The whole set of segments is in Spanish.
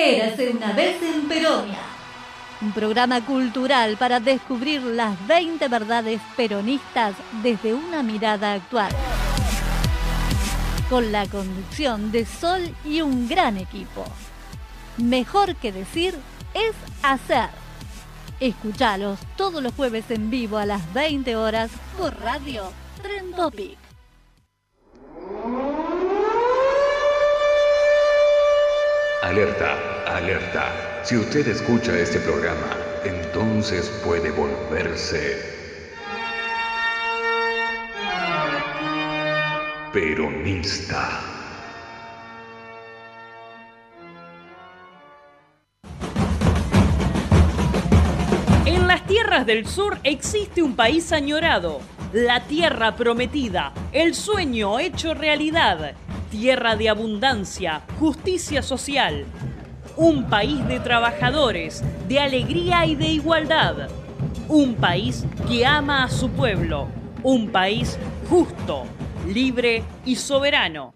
Érase una vez en Peronia. Un programa cultural para descubrir las 20 verdades peronistas desde una mirada actual. Con la conducción de Sol y un gran equipo. Mejor que decir es hacer. Escuchalos todos los jueves en vivo a las 20 horas por Radio Tren Topic. Alerta, alerta. Si usted escucha este programa, entonces puede volverse peronista. En las tierras del sur existe un país añorado, la tierra prometida, el sueño hecho realidad, tierra de abundancia, justicia social, un país de trabajadores, de alegría y de igualdad, un país que ama a su pueblo, un país justo, libre y soberano.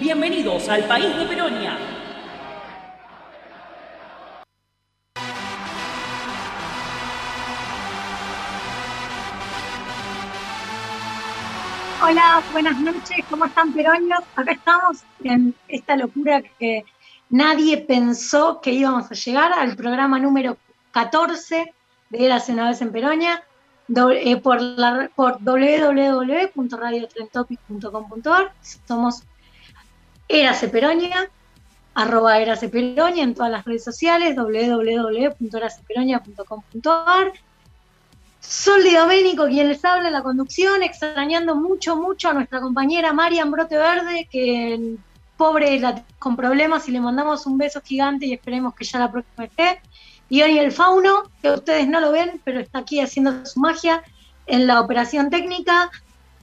Bienvenidos al país de Peronia. Hola, buenas noches, ¿cómo están peroños? Acá estamos en esta locura que nadie pensó que íbamos a llegar al programa número 14 de Érase una vez en Peroña eh, por, la, por www.radiotrentopic.com.ar Somos Érase Peroña, arroba Érase Peroña en todas las redes sociales, www.eraseperoña.com.ar Sol Doménico, quien les habla en la conducción, extrañando mucho, mucho a nuestra compañera Marian Brote Verde, que pobre la, con problemas y le mandamos un beso gigante y esperemos que ya la próxima esté. Y hoy el fauno, que ustedes no lo ven, pero está aquí haciendo su magia en la operación técnica.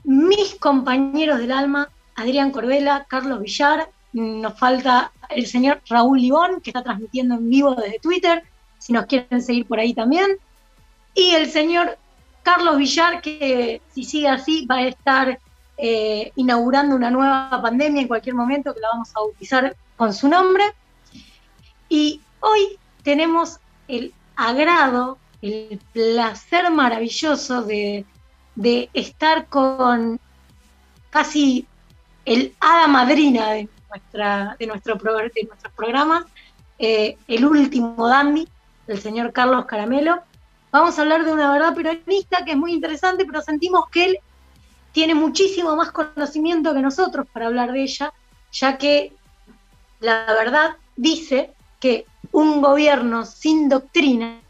Mis compañeros del alma, Adrián Corbela, Carlos Villar, nos falta el señor Raúl Libón, que está transmitiendo en vivo desde Twitter, si nos quieren seguir por ahí también y el señor Carlos Villar, que si sigue así va a estar eh, inaugurando una nueva pandemia en cualquier momento, que la vamos a bautizar con su nombre. Y hoy tenemos el agrado, el placer maravilloso de, estar con casi el hada madrina de, nuestra, de, nuestro, de nuestros programas, eh, el último dandy, el señor Carlos Caramelo Vamos a hablar de una verdad peronista que es muy interesante, pero sentimos que él tiene muchísimo más conocimiento que nosotros para hablar de ella, ya que la verdad dice que un gobierno sin doctrina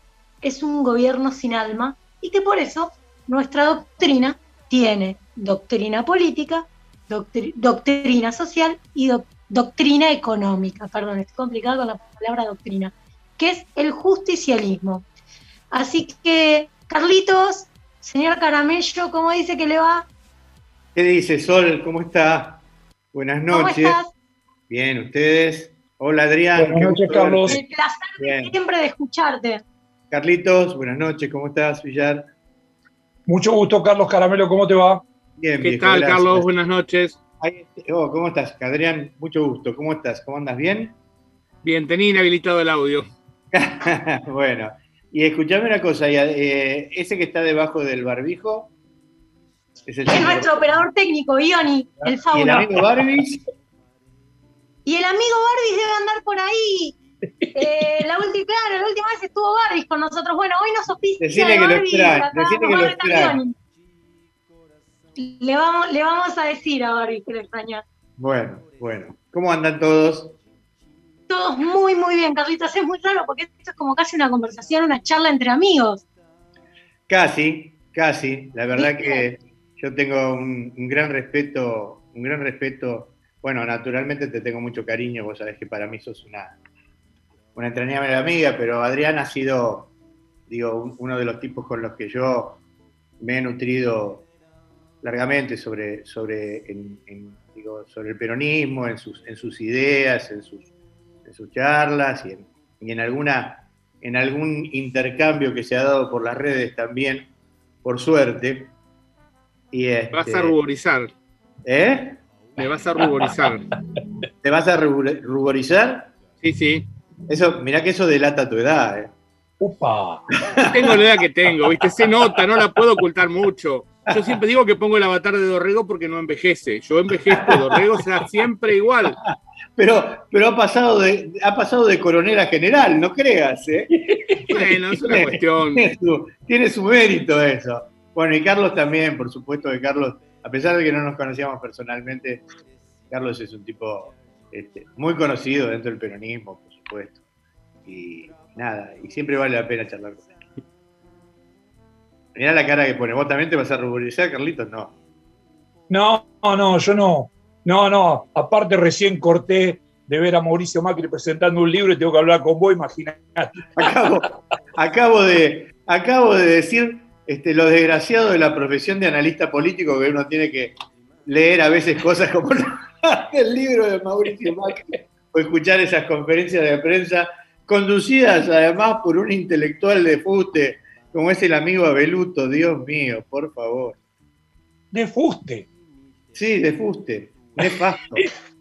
es un gobierno sin alma y que por eso nuestra doctrina tiene doctrina política, doctrina social y doctrina económica. Perdón, estoy complicado con la palabra doctrina, que es el justicialismo. Así que, Carlitos, señor Caramello, ¿cómo dice que le va? ¿Qué dice Sol? ¿Cómo está? Buenas noches. ¿Cómo estás? Bien, ¿ustedes? Hola Adrián. Buenas noches, Carlos. El placer siempre de escucharte. Carlitos, buenas noches, ¿cómo estás, Villar? Mucho gusto, Carlos Caramelo, ¿cómo te va? Bien, ¿Qué tal, Carlos? Buenas noches. Oh, ¿Cómo estás, Adrián? Mucho gusto. ¿Cómo estás? ¿Cómo andas? ¿Bien? Bien, tenía inhabilitado el audio. bueno, y escuchame una cosa, eh, ese que está debajo del barbijo es, el es nuestro operador técnico, Ioni, el fauno. ¿Y el amigo Barbis? Y el amigo Barbis debe andar por ahí. Eh, la última, claro, la última vez estuvo Barbis con nosotros. Bueno, hoy nos oficia Decirle que Barbis, lo decirle que lo. Le vamos, le vamos a decir a Barbis que lo extraña. Bueno, bueno. ¿Cómo andan todos? Todos muy, muy bien, Carlitos. Es muy raro porque esto es como casi una conversación, una charla entre amigos. Casi, casi. La verdad que yo tengo un, gran respeto, un gran respeto. Bueno, naturalmente te tengo mucho cariño, vos sabés que para mí sos una, una entrañable amiga, pero Adrián ha sido, digo, uno de los tipos con los que yo me he nutrido largamente sobre, sobre, digo, sobre el peronismo, en sus, en sus ideas, en sus, en sus charlas y en, alguna, en algún intercambio que se ha dado por las redes también, por suerte. Y Vas a este, ruborizar. ¿Eh? Me vas a ruborizar. ¿Te vas a rubor- ruborizar? Sí, sí. Eso, mirá que eso delata tu edad, ¿eh? Upa. Tengo la edad que tengo, ¿viste? Se nota, no la puedo ocultar mucho. Yo siempre digo que pongo el avatar de Dorrego porque no envejece. Yo envejezco, Dorrego será siempre igual. Pero, pero ha pasado de, ha pasado de coronel a general, no creas, ¿eh? Bueno, es una cuestión. Tiene su, tiene su mérito eso. Bueno, y Carlos también, por supuesto que Carlos, a pesar de que no nos conocíamos personalmente, Carlos es un tipo este, muy conocido dentro del peronismo, por supuesto. Y nada, y siempre vale la pena charlar con él. Mirá la cara que pone. ¿Vos también te vas a ruborizar, Carlitos? No. No, no, yo no. No, no. Aparte, recién corté de ver a Mauricio Macri presentando un libro y tengo que hablar con vos, imagínate. Acabo, acabo, de, acabo de decir este, lo desgraciado de la profesión de analista político que uno tiene que leer a veces cosas como el libro de Mauricio Macri o escuchar esas conferencias de prensa conducidas además por un intelectual de fuste como es el amigo Abeluto, Dios mío, por favor. De fuste. Sí, de fuste, nefasto.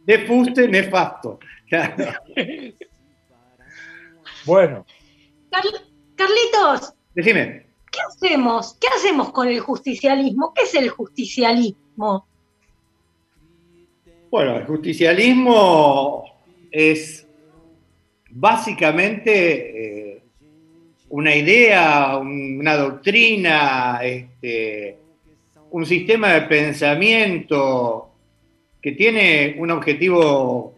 De fuste, nefasto. Claro. Bueno, Carl- Carlitos, Decime. ¿qué hacemos? ¿Qué hacemos con el justicialismo? ¿Qué es el justicialismo? Bueno, el justicialismo es básicamente eh, una idea, un- una doctrina, este, un sistema de pensamiento que tiene un objetivo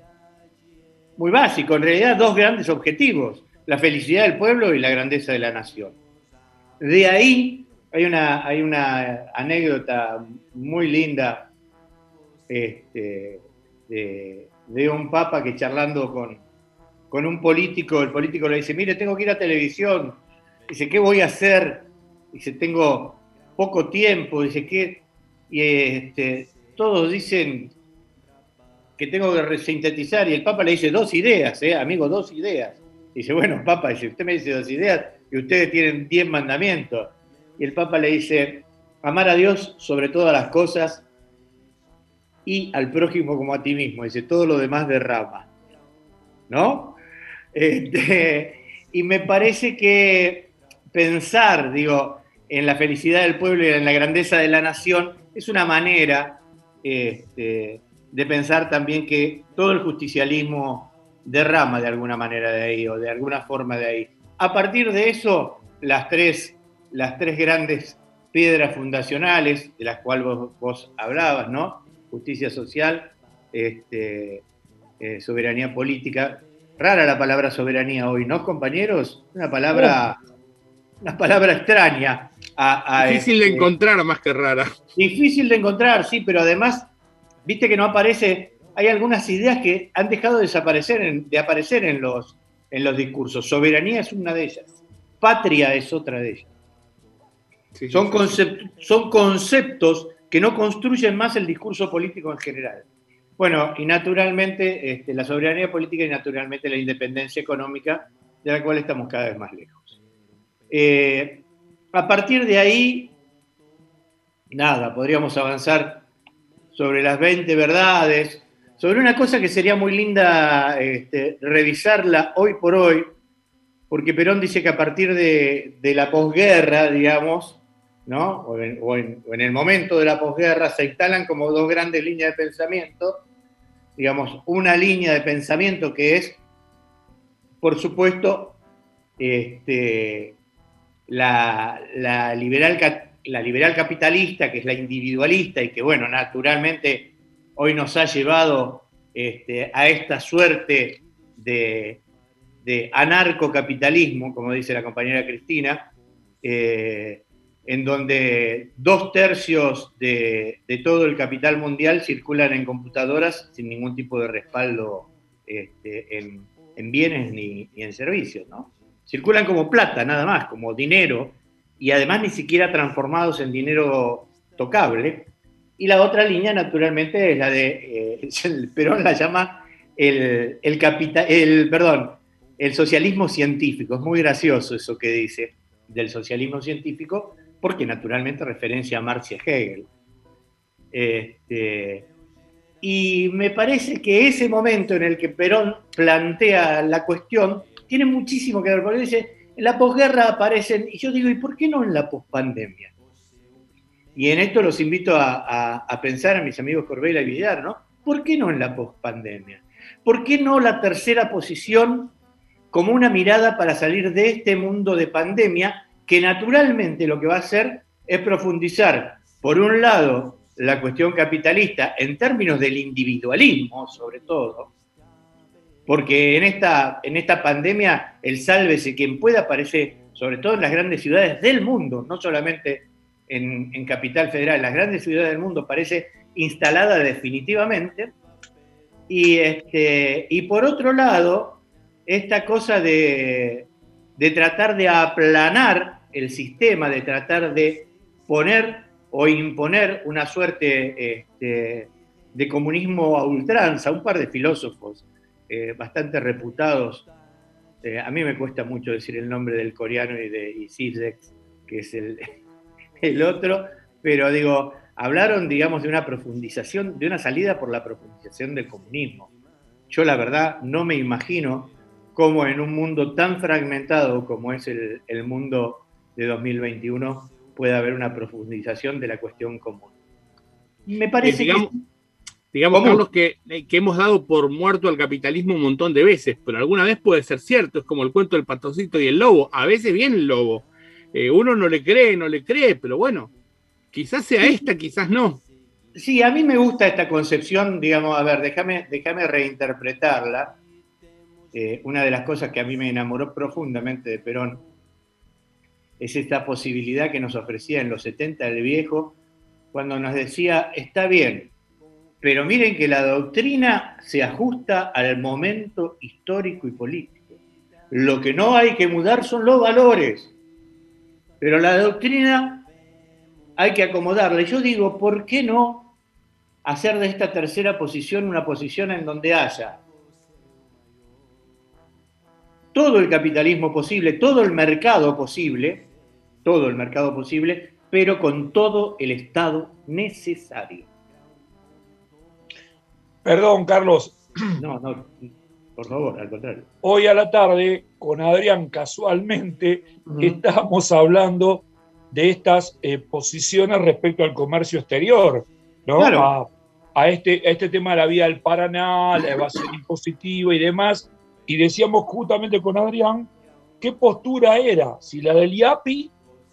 muy básico, en realidad dos grandes objetivos, la felicidad del pueblo y la grandeza de la nación. De ahí hay una, hay una anécdota muy linda este, de, un papa que charlando con, con un político, el político le dice, mire, tengo que ir a televisión. Dice, ¿qué voy a hacer? Dice, tengo poco tiempo. Dice, ¿qué? Y este, todos dicen que tengo que resintetizar. Y el papa le dice, dos ideas, ¿eh? amigo, dos ideas. Dice, bueno, papa, dice, usted me dice dos ideas y ustedes tienen diez mandamientos. Y el papa le dice, amar a Dios sobre todas las cosas y al prójimo como a ti mismo. Dice, todo lo demás derrama. ¿No? Este, y me parece que pensar, digo, en la felicidad del pueblo y en la grandeza de la nación es una manera este, de pensar también que todo el justicialismo derrama de alguna manera de ahí o de alguna forma de ahí. A partir de eso, las tres, las tres grandes piedras fundacionales de las cuales vos, vos hablabas, ¿no? Justicia social, este, eh, soberanía política. Rara la palabra soberanía hoy, ¿no, compañeros? Una palabra, una palabra extraña. A, a, Difícil de este, encontrar más que rara. Difícil de encontrar, sí, pero además, viste que no aparece, hay algunas ideas que han dejado de desaparecer, en- de aparecer en los, en los discursos. Soberanía es una de ellas, patria es otra de ellas. Sí, sí, Son, sí. son conceptos que no construyen más el discurso político en general. Bueno, y naturalmente este, la soberanía política y naturalmente la independencia económica, de la cual estamos cada vez más lejos. Eh, a partir de ahí, nada, podríamos avanzar sobre las 20 verdades, sobre una cosa que sería muy linda este, revisarla hoy por hoy, porque Perón dice que a partir de, la posguerra, digamos, ¿no? O en, el momento de la posguerra se instalan como dos grandes líneas de pensamiento, digamos, una línea de pensamiento que es, por supuesto, este, la, la liberal, la liberal capitalista, que es la individualista y que, bueno, naturalmente hoy nos ha llevado este, a esta suerte de, anarcocapitalismo, como dice la compañera Cristina, eh, en donde dos tercios de, todo el capital mundial circulan en computadoras sin ningún tipo de respaldo este, en, en bienes ni, ni en servicios, ¿no? Circulan como plata, nada más, como dinero, y además ni siquiera transformados en dinero tocable. Y la otra línea, naturalmente, es la de, eh, Perón la llama el, el, capita- el, perdón, el socialismo científico. Es muy gracioso eso que dice del socialismo científico, porque naturalmente referencia a Marx y a Hegel. Este, Y me parece que ese momento en el que Perón plantea la cuestión tiene muchísimo que ver, porque dice, en la posguerra aparecen, y yo digo, ¿y por qué no en la pospandemia? Y en esto los invito a, pensar a mis amigos Corbela y Villar, ¿no? ¿Por qué no en la pospandemia? ¿Por qué no la tercera posición como una mirada para salir de este mundo de pandemia que naturalmente lo que va a hacer es profundizar, por un lado, la cuestión capitalista en términos del individualismo, sobre todo, porque en esta, en esta pandemia el sálvese quien pueda aparece, sobre todo en las grandes ciudades del mundo, no solamente en, Capital Federal, las grandes ciudades del mundo, parece instalada definitivamente. Y, este, y por otro lado, esta cosa de, de tratar de aplanar el sistema, de tratar de poner o imponer una suerte este, de comunismo a ultranza. Un par de filósofos eh, bastante reputados, eh, a mí me cuesta mucho decir el nombre del coreano y de y que es el, el otro, pero digo, hablaron, digamos, de una profundización, de una salida por la profundización del comunismo. Yo la verdad no me imagino cómo en un mundo tan fragmentado como es el, mundo de 2021 puede haber una profundización de la cuestión común. Me parece digamos, que... Digamos, Carlos, que, eh, que, hemos dado por muerto al capitalismo un montón de veces, pero alguna vez puede ser cierto, es como el cuento del patocito y el lobo, a veces viene el lobo, eh, uno no le cree, no le cree, pero bueno, quizás sea esta, quizás no. Sí, a mí me gusta esta concepción, digamos, a ver, déjame, déjame reinterpretarla. Eh, una de las cosas que a mí me enamoró profundamente de Perón es esta posibilidad que nos ofrecía en los 70 el viejo, cuando nos decía, está bien, pero miren que la doctrina se ajusta al momento histórico y político. Lo que no hay que mudar son los valores. Pero la doctrina hay que acomodarla. Yo digo, ¿por qué no hacer de esta tercera posición una posición en donde haya todo el capitalismo posible, todo el mercado posible, todo el mercado posible, pero con todo el Estado necesario? Perdón, Carlos. No, no, por favor, al contrario. Hoy a la tarde, con Adrián, casualmente, estamos hablando de estas eh, posiciones respecto al comercio exterior, ¿no? A, este, este tema de la vía del Paraná, la evasión impositiva y demás. Y decíamos justamente con Adrián qué postura era, si la del IAPI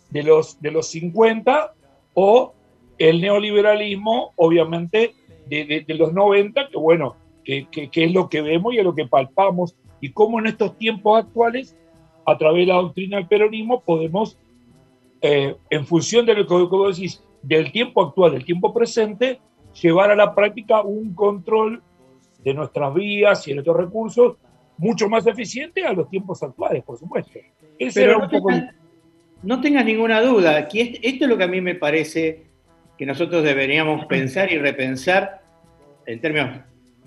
de los, de los 50 o el neoliberalismo, obviamente, de, de los 90, que bueno, que, es lo que vemos y es lo que palpamos, y cómo en estos tiempos actuales, a través de la doctrina del peronismo, podemos, eh, en función de lo que vos decís, del tiempo actual, del tiempo presente, llevar a la práctica un control de nuestras vías y de nuestros recursos mucho más eficiente a los tiempos actuales, por supuesto. Pero no, tengas, no tengas ninguna duda, aquí esto es lo que a mí me parece que nosotros deberíamos pensar y repensar en términos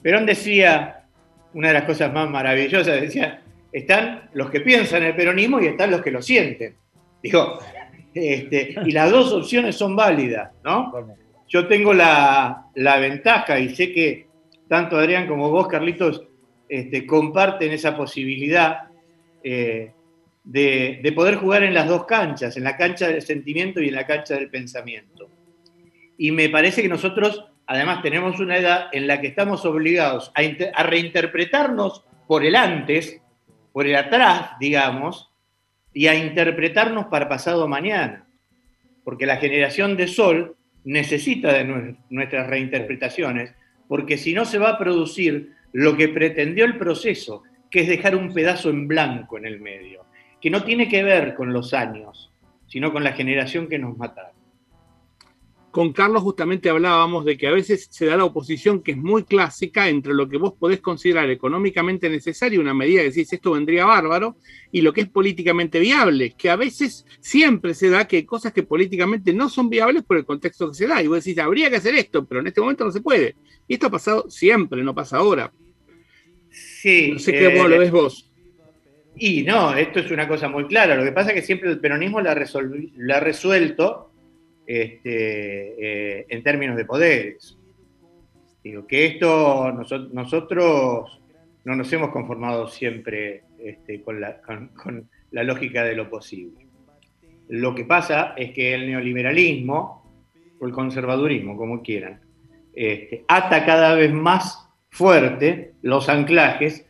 Perón decía, una de las cosas más maravillosas, decía, están los que piensan el peronismo y están los que lo sienten. Dijo, este, y las dos opciones son válidas, ¿no? Yo tengo la, ventaja y sé que tanto Adrián como vos, Carlitos, este, comparten esa posibilidad eh, de, de, poder jugar en las dos canchas, en la cancha del sentimiento y en la cancha del pensamiento. Y me parece que nosotros además tenemos una edad en la que estamos obligados a, reinterpretarnos por el antes, por el atrás, digamos, y a interpretarnos para pasado mañana. Porque la generación de Sol necesita de nuestras reinterpretaciones, porque si no se va a producir lo que pretendió el proceso, que es dejar un pedazo en blanco en el medio, que no tiene que ver con los años, sino con la generación que nos mataron con Carlos justamente hablábamos de que a veces se da la oposición que es muy clásica entre lo que vos podés considerar económicamente necesario, una medida que decís esto vendría bárbaro, y lo que es políticamente viable, que a veces siempre se da que hay cosas que políticamente no son viables por el contexto que se da. Y vos decís, habría que hacer esto, pero en este momento no se puede. Y esto ha pasado siempre, no pasa ahora. Sí. No sé qué lo ves vos. Y no, esto es una cosa muy clara. Lo que pasa es que siempre el peronismo la, la ha resuelto este, eh, en términos de poderes. Digo, que esto nosotros no nos hemos conformado siempre este, con, la, lógica de lo posible. Lo que pasa es que el neoliberalismo, o el conservadurismo, como quieran, este, ata cada vez más fuerte los anclajes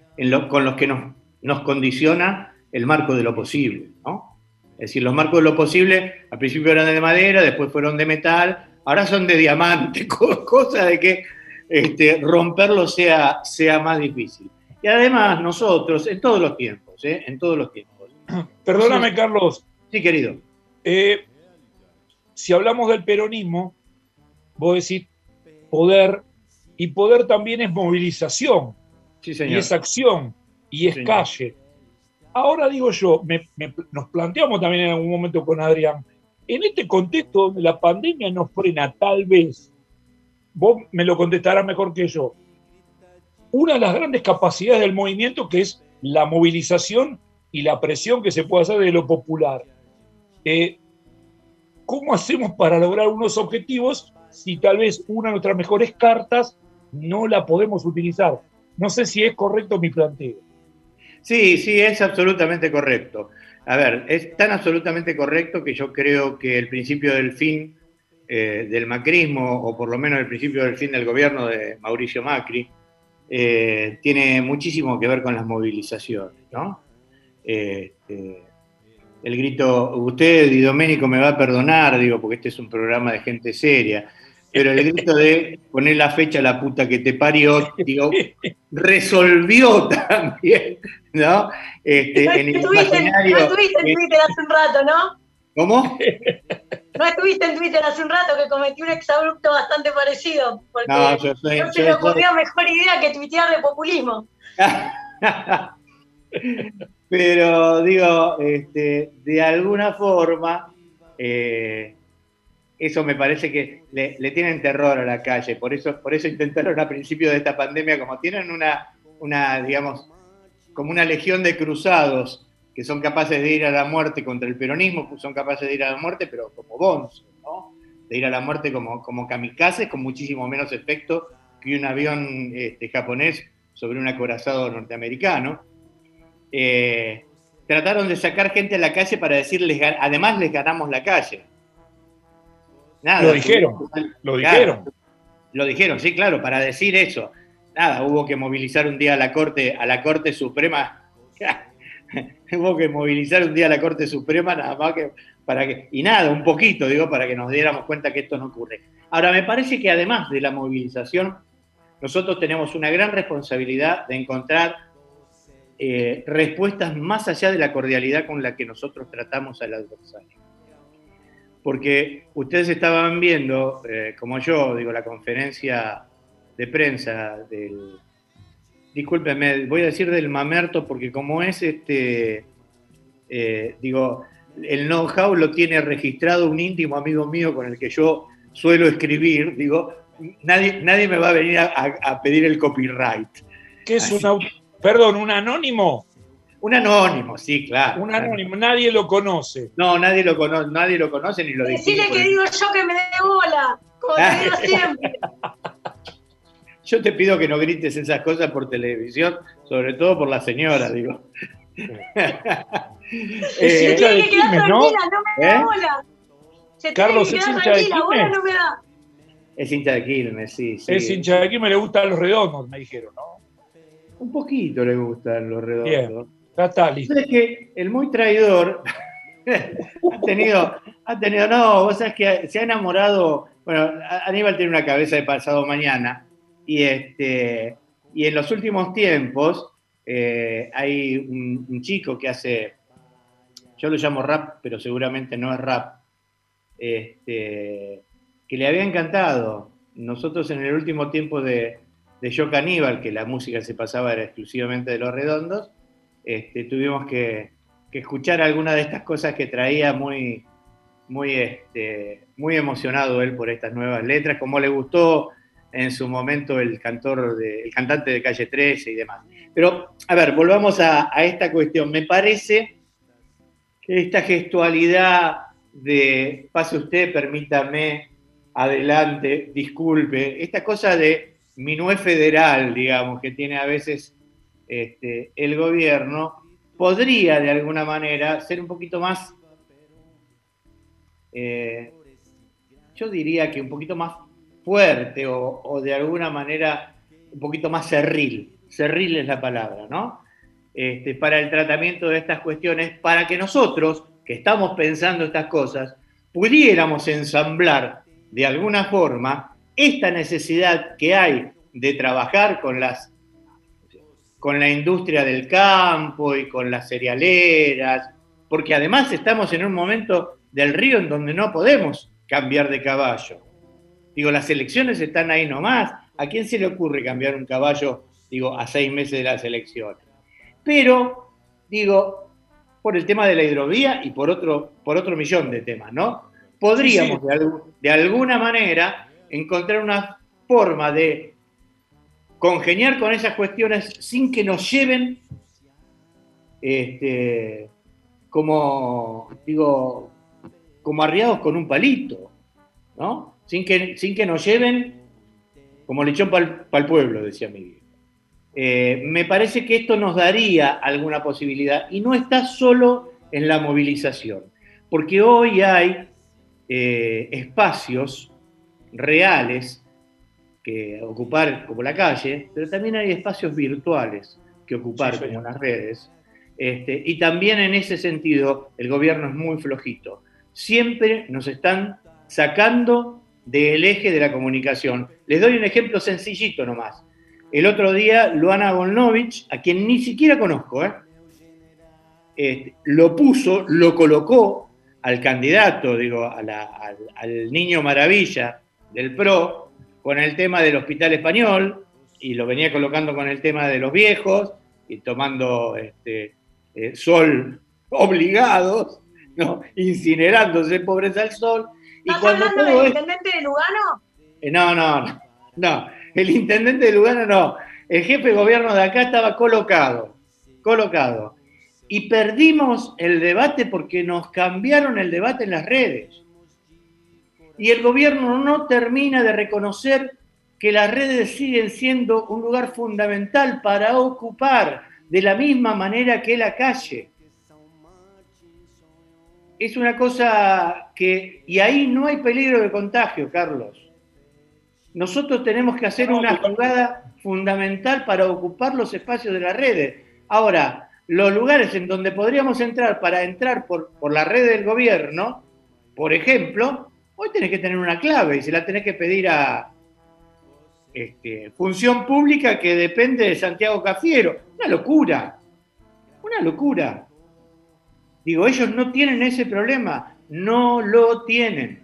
con los que nos, nos condiciona el marco de lo posible. ¿no? Es decir, los marcos de lo posible al principio eran de madera, después fueron de metal, ahora son de diamante, cosa de que este, romperlo sea, sea más difícil. Y además nosotros, en todos los tiempos, ¿eh? en todos los tiempos. Perdóname, Carlos. Sí, querido. Eh, si hablamos del peronismo, vos decís poder, y poder también es movilización, sí, señor. y es acción, y es calle. Ahora digo yo, nos planteamos también en algún momento con Adrián, en este contexto donde la pandemia nos frena tal vez, vos me lo contestarás mejor que yo, una de las grandes capacidades del movimiento que es la movilización y la presión que se puede hacer de lo popular. Eh, ¿Cómo hacemos para lograr unos objetivos si tal vez una de nuestras mejores cartas no la podemos utilizar? No sé si es correcto mi planteo. Sí, sí, es absolutamente correcto. A ver, es tan absolutamente correcto que yo creo que el principio del fin eh, del macrismo, o por lo menos el principio del fin del gobierno de Mauricio Macri, eh, tiene muchísimo que ver con las movilizaciones, ¿no? Este, el grito, usted y Doménico me va a perdonar, digo, porque este es un programa de gente seria, pero el grito de poner la fecha a la puta que te parió, digo, resolvió también, ¿no? Este, en el estuviste, no estuviste en Twitter hace un rato, ¿no? ¿Cómo? No estuviste en Twitter hace un rato que cometí un exabrupto bastante parecido, porque no, yo soy, no se me ocurrió mejor idea que tuitear de populismo. Pero digo, este, de alguna forma, eh, eso me parece que le, tienen terror a la calle, por eso, por eso intentaron a principio de esta pandemia, como tienen una, una, digamos, como una legión de cruzados que son capaces de ir a la muerte contra el peronismo, son capaces de ir a la muerte, pero como bons, ¿no? De ir a la muerte como, como kamikazes, con muchísimo menos efecto que un avión este, japonés sobre un acorazado norteamericano. Eh, trataron de sacar gente a la calle para decirles, además les ganamos la calle lo dijeron, lo dijeron. Lo dijeron, sí, claro, para decir eso. Nada, hubo que movilizar un día a la Corte, a la Corte Suprema. hubo que movilizar un día a la Corte Suprema nada más que para que, y nada, un poquito, digo, para que nos diéramos cuenta que esto no ocurre. Ahora, me parece que además de la movilización, nosotros tenemos una gran responsabilidad de encontrar eh, respuestas más allá de la cordialidad con la que nosotros tratamos al adversario porque ustedes estaban viendo, eh, como yo, digo, la conferencia de prensa del, discúlpeme, voy a decir del mamerto, porque como es este, eh, digo, el know-how lo tiene registrado un íntimo amigo mío con el que yo suelo escribir, digo, nadie, nadie me va a venir a, pedir el copyright. ¿Qué es un, perdón, un anónimo? Un anónimo, sí, claro. Un anónimo, nadie lo conoce. No, nadie lo conoce, nadie lo conoce ni lo dice. Decirle que digo yo que me dé bola, como te digo siempre. Yo te pido que no grites esas cosas por televisión, sobre todo por la señora, digo. Se tiene que quedar tranquila, no, me da ¿Eh? bola. Se Carlos tiene que quedar tranquila, bola no me da. Es hincha de Quilmes, sí, sí. Es hincha de Quilmes, le gustan los redondos, me dijeron, ¿no? Un poquito le gustan los redondos. Bien. Es que el muy traidor ha tenido, ha tenido, no, vos sabés que se ha enamorado, bueno, Aníbal tiene una cabeza de pasado mañana, y este, y en los últimos tiempos eh, hay un, chico que hace, yo lo llamo rap, pero seguramente no es rap, este, que le había encantado. Nosotros en el último tiempo de, de Yo que la música se pasaba era exclusivamente de los redondos, este, tuvimos que, escuchar algunas de estas cosas que traía muy, muy, este, muy emocionado él por estas nuevas letras, como le gustó en su momento el, cantor el cantante de Calle 13 y demás. Pero, a ver, volvamos a, esta cuestión. Me parece que esta gestualidad de pase usted, permítame, adelante, disculpe, esta cosa de minué federal, digamos, que tiene a veces este, el gobierno, podría de alguna manera ser un poquito más, eh, yo diría que un poquito más fuerte o, de alguna manera un poquito más cerril. Cerril es la palabra, ¿no? Este, para el tratamiento de estas cuestiones, para que nosotros, que estamos pensando estas cosas, pudiéramos ensamblar de alguna forma esta necesidad que hay de trabajar con las con la industria del campo y con las cerealeras, porque además estamos en un momento del río en donde no podemos cambiar de caballo. Digo, las elecciones están ahí nomás. ¿A quién se le ocurre cambiar un caballo, digo, a seis meses de las elecciones? Pero, digo, por el tema de la hidrovía y por otro, por otro millón de temas, ¿no? Podríamos De, alguna manera encontrar una forma de congeniar con esas cuestiones sin que nos lleven este, como, digo, como arriados con un palito, ¿no? Sin que, sin que nos lleven como lechón para el pueblo, decía Miguel. Eh, me parece que esto nos daría alguna posibilidad y no está solo en la movilización, porque hoy hay eh, espacios reales que ocupar como la calle, pero también hay espacios virtuales que ocupar como las redes. Este, y también en ese sentido el gobierno es muy flojito. Siempre nos están sacando del eje de la comunicación. Les doy un ejemplo sencillito nomás. El otro día, Luana Volnovich, a quien ni siquiera conozco, ¿eh? Este, lo puso, lo colocó al candidato, digo, al, niño maravilla del PRO, con el tema del hospital español, y lo venía colocando con el tema de los viejos, y tomando este, eh, sol obligados, ¿no? incinerándose pobres al sol. Y cuando hablando del intendente de Lugano? Eh, no, no, no, no el intendente de Lugano no, el jefe de gobierno de acá estaba colocado, colocado. Y perdimos el debate porque nos cambiaron el debate en las redes. Y el gobierno no termina de reconocer que las redes siguen siendo un lugar fundamental para ocupar de la misma manera que la calle. Es una cosa que... Y ahí no hay peligro de contagio, Carlos. Nosotros tenemos que hacer una jugada fundamental para ocupar los espacios de las redes. Ahora, los lugares en donde podríamos entrar para entrar por, por la red del gobierno, por ejemplo, hoy tenés que tener una clave y se la tenés que pedir a este, Función Pública que depende de Santiago Cafiero. Una locura, una locura. Digo, ellos no tienen ese problema, no lo tienen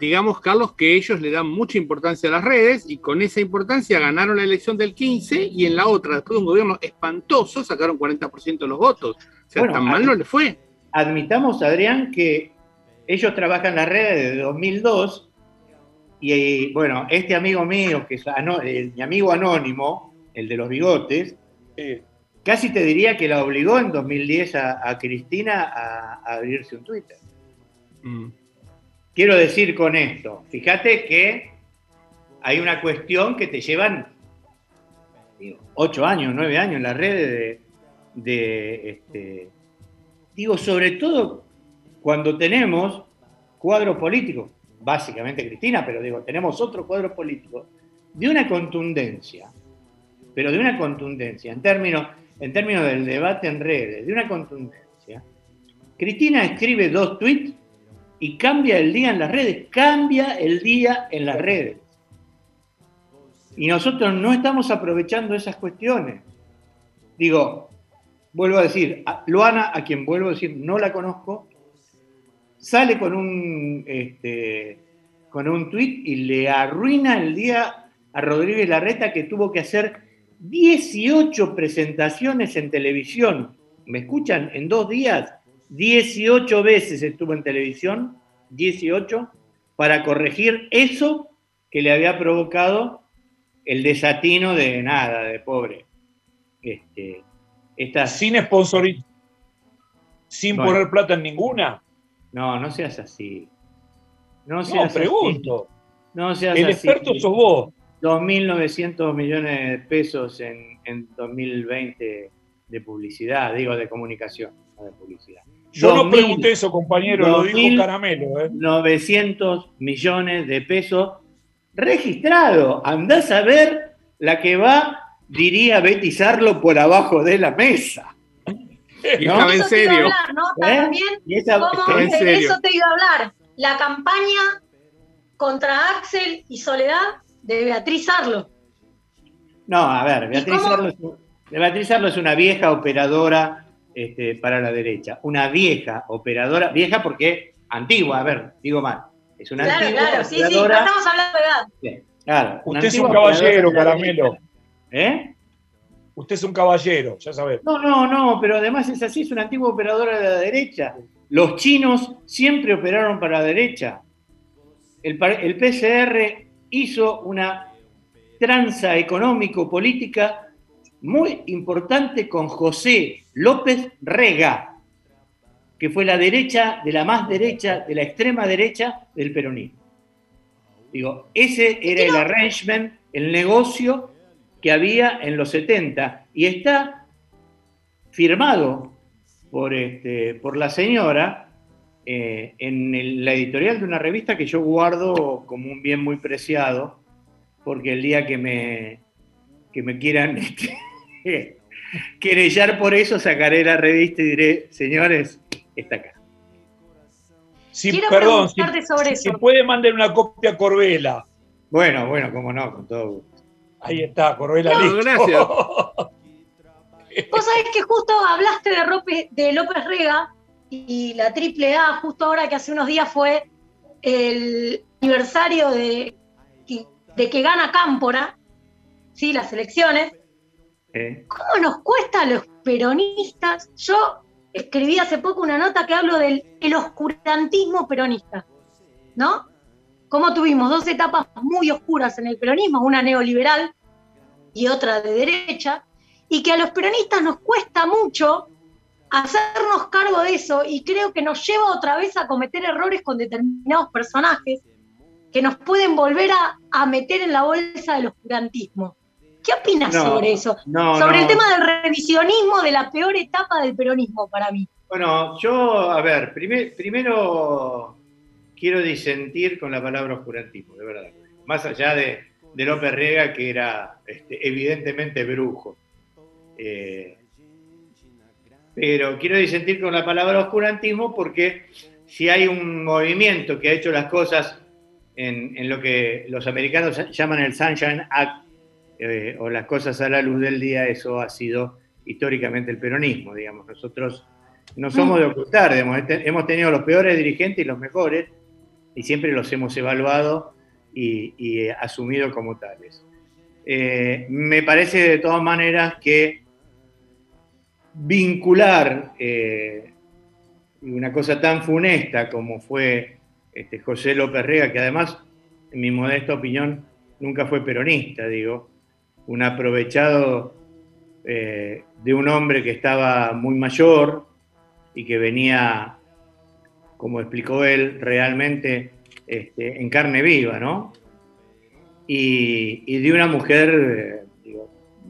digamos, Carlos, que ellos le dan mucha importancia a las redes y con esa importancia ganaron la elección del 15 y en la otra, después de un gobierno espantoso, sacaron 40% de los votos. O sea, tan mal no le fue. Admitamos, Adrián, que ellos trabajan las redes desde 2002 y, bueno, este amigo mío, que es mi amigo anónimo, el de los bigotes, casi te diría que la obligó en 2010 a, Cristina a, abrirse un Twitter. Mm. Quiero decir con esto, fíjate que hay una cuestión que te llevan ocho años, nueve años en las redes de, este, digo, sobre todo cuando tenemos cuadros políticos, básicamente Cristina, pero digo, tenemos otro cuadro político, de una contundencia, pero de una contundencia, en términos, en términos del debate en redes, de una contundencia. Cristina escribe dos tweets y cambia el día en las redes, cambia el día en las redes. Y nosotros no estamos aprovechando esas cuestiones. Digo, vuelvo a decir, Luana, a quien vuelvo a decir, no la conozco, sale con un, este, con un tuit y le arruina el día a Rodríguez Larreta que tuvo que hacer 18 presentaciones en televisión. ¿Me escuchan? En dos días 18 veces estuvo en televisión, 18, para corregir eso que le había provocado el desatino de nada, de pobre. Este, Sin sponsorizar, sin poner plata en ninguna. No, no seas así. No seas pregunto. No seas El experto sos vos. 2.900 millones de pesos en, en 2020 de publicidad, digo de comunicación, no de publicidad. Yo no pregunté eso, compañero, lo dijo Caramelo. ¿eh? 900 millones de pesos registrado. Andás a ver la que va, diría Betty Sarlo, por abajo de la mesa. Y estaba en serio. ¿no? También, eso te iba a hablar. La campaña contra Axel y Soledad de Beatriz Arlo. No, a ver, Beatriz Arlo, es, Beatriz Arlo es una vieja operadora este, para la derecha. Una vieja operadora, vieja porque antigua, a ver, digo mal. Es una claro, antigua claro, sí, sí, no estamos hablando de edad. Bien, claro, Usted es un caballero, Caramelo. ¿Eh? Usted es un caballero, ya sabemos. No, no, no, pero además es así, es una antigua operadora de la derecha. Los chinos siempre operaron para la derecha. El, el PCR hizo una tranza económico-política muy importante con José López Rega, que fue la derecha, de la más derecha, de la extrema derecha del peronismo. Digo, ese era el arrangement, el negocio que había en los 70 y está firmado por, este, por la señora eh, en la editorial de una revista que yo guardo como un bien muy preciado, porque el día que me, que me quieran este, querellar por eso, sacaré la revista y diré, señores, está acá. Sí, perdón, si, sobre eso. puede mandar una copia a Corbela. Bueno, bueno, como no, con todo gusto. Ahí está, Corbela. gracias. Vos sabés que justo hablaste de, de López Rega y la triple A, justo ahora que hace unos días fue el aniversario de, de que gana Cámpora, ¿sí? las elecciones. ¿Cómo nos cuesta a los peronistas? Yo escribí hace poco una nota que hablo del el oscurantismo peronista, ¿no? Cómo tuvimos dos etapas muy oscuras en el peronismo, una neoliberal y otra de derecha, y que a los peronistas nos cuesta mucho hacernos cargo de eso y creo que nos lleva otra vez a cometer errores con determinados personajes que nos pueden volver a, meter en la bolsa del oscurantismo. ¿Qué opinas sobre eso? sobre el tema del revisionismo de la peor etapa del peronismo para mí. Bueno, yo, a ver, primero quiero disentir con la palabra oscurantismo, de verdad. Más allá de, de López Rega, que era este, evidentemente brujo. Eh, pero quiero disentir con la palabra oscurantismo porque si hay un movimiento que ha hecho las cosas en, lo que los americanos llaman el Sunshine Act, eh, o las cosas a la luz del día, eso ha sido históricamente el peronismo, digamos. Nosotros no somos de ocultar, este, hemos tenido los peores dirigentes y los mejores, y siempre los hemos evaluado y, asumido como tales. Eh, me parece de todas maneras que vincular eh, una cosa tan funesta como fue este, José López Rega, que además, en mi modesta opinión, nunca fue peronista, digo, un aprovechado eh, de un hombre que estaba muy mayor y que venía, como explicó él, realmente este, en carne viva, ¿no? Y, de una mujer eh,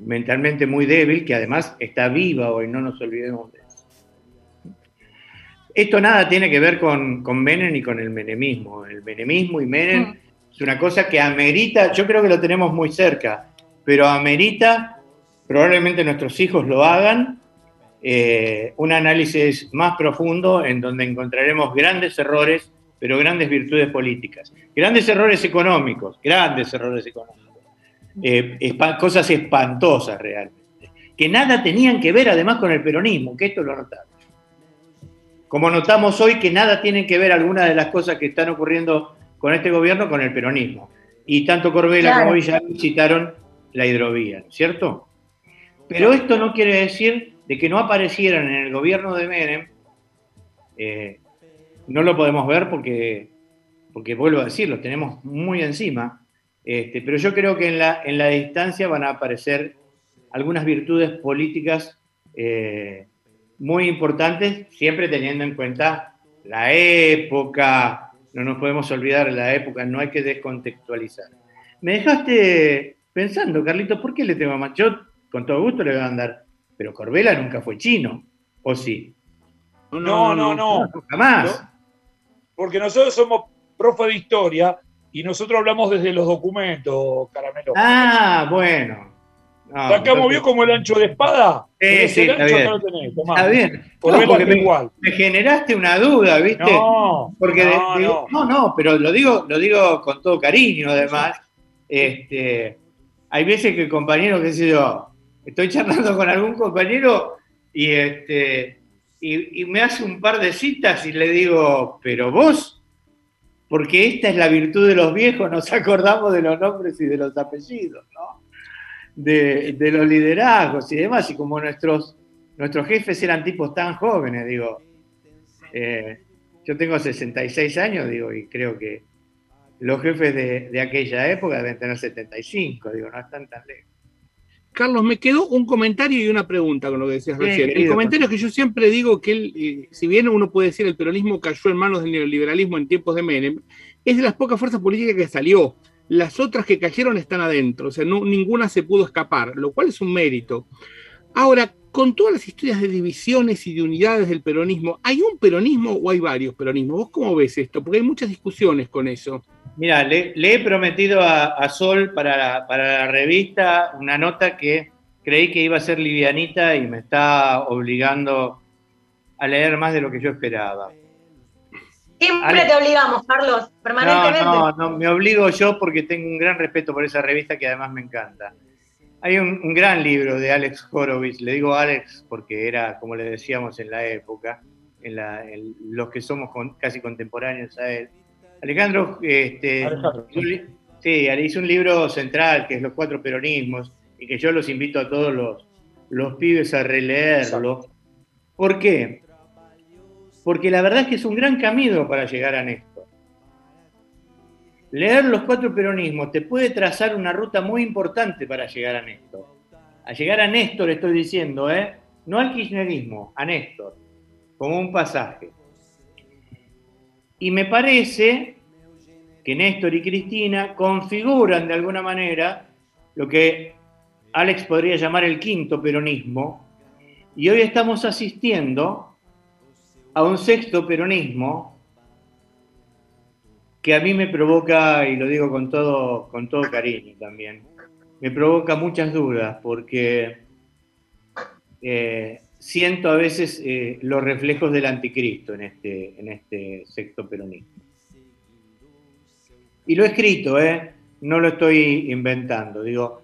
mentalmente muy débil, que además está viva hoy, no nos olvidemos de eso. Esto nada tiene que ver con, con Menem ni con el menemismo. El menemismo y Menem mm. es una cosa que amerita, yo creo que lo tenemos muy cerca, pero amerita, probablemente nuestros hijos lo hagan, eh, un análisis más profundo en donde encontraremos grandes errores, pero grandes virtudes políticas. Grandes errores económicos, grandes errores económicos. Eh, cosas espantosas realmente, que nada tenían que ver además con el peronismo, que esto lo notamos. Como notamos hoy que nada tienen que ver algunas de las cosas que están ocurriendo con este gobierno con el peronismo. Y tanto Corbela como Villar citaron la hidrovía, ¿cierto? Pero esto no quiere decir de que no aparecieran en el gobierno de Menem, eh, no lo podemos ver porque, porque vuelvo a decirlo, tenemos muy encima, este, pero yo creo que en la, en la distancia van a aparecer algunas virtudes políticas eh, muy importantes, siempre teniendo en cuenta la época, no nos podemos olvidar la época, no hay que descontextualizar. me dejaste pensando, Carlito, ¿por qué le tengo más? Yo con todo gusto le voy a mandar, pero Corbela nunca fue chino, ¿o sí? No, no, no. Jamás. Porque nosotros somos profe de historia y nosotros hablamos desde los documentos, Caramelo. Ah, bueno. No, ¿Sacamos bien como el ancho de espada? Sí, sí, está bien. está bien. porque me, igual. me, generaste una duda, ¿viste? No, porque no, no. no, pero lo digo, lo digo con todo cariño, además. Este, hay veces que el compañero, qué sé yo, estoy charlando con algún compañero y, este, y, me hace un par de citas y le digo, pero vos, porque esta es la virtud de los viejos, nos acordamos de los nombres y de los apellidos, ¿no? De, los liderazgos y demás, y como nuestros, nuestros jefes eran tipos tan jóvenes, digo, eh, yo tengo 66 años, digo, y creo que los jefes de, aquella época deben tener 75, digo, no están tan lejos. Carlos, me quedó un comentario y una pregunta con lo que decías recién. El comentario es que yo siempre digo que, eh, si bien uno puede decir el peronismo cayó en manos del neoliberalismo en tiempos de Menem, es de las pocas fuerzas políticas que salió. Las otras que cayeron están adentro, o sea, no, ninguna se pudo escapar, lo cual es un mérito. Ahora, con todas las historias de divisiones y de unidades del peronismo, ¿hay un peronismo o hay varios peronismos? ¿Vos cómo ves esto? Porque hay muchas discusiones con eso. Mira, le, he prometido a, Sol para la, para la, revista una nota que creí que iba a ser livianita y me está obligando a leer más de lo que yo esperaba. Siempre te obligamos, Carlos, permanentemente. No, no, no, me obligo yo porque tengo un gran respeto por esa revista que además me encanta. Hay un, gran libro de Alex Horowitz, le digo Alex porque era, como le decíamos en la época, en, los que somos casi contemporáneos a él, Alejandro, este, sí, hizo un libro central que es Los Cuatro Peronismos y que yo los invito a todos los, los pibes a releerlo. ¿Por qué? Porque la verdad es que es un gran camino para llegar a Néstor. Leer los cuatro peronismos te puede trazar una ruta muy importante para llegar a Néstor. A llegar a Néstor estoy diciendo, ¿eh? no al kirchnerismo, a Néstor, como un pasaje. Y me parece que Néstor y Cristina configuran de alguna manera lo que Alex podría llamar el quinto peronismo, y hoy estamos asistiendo a un sexto peronismo que a mí me provoca, y lo digo con todo, con todo cariño también, me provoca muchas dudas porque eh, siento a veces eh, los reflejos del anticristo en este, en este sexto peronismo. Y lo he escrito, ¿eh? no lo estoy inventando. Digo,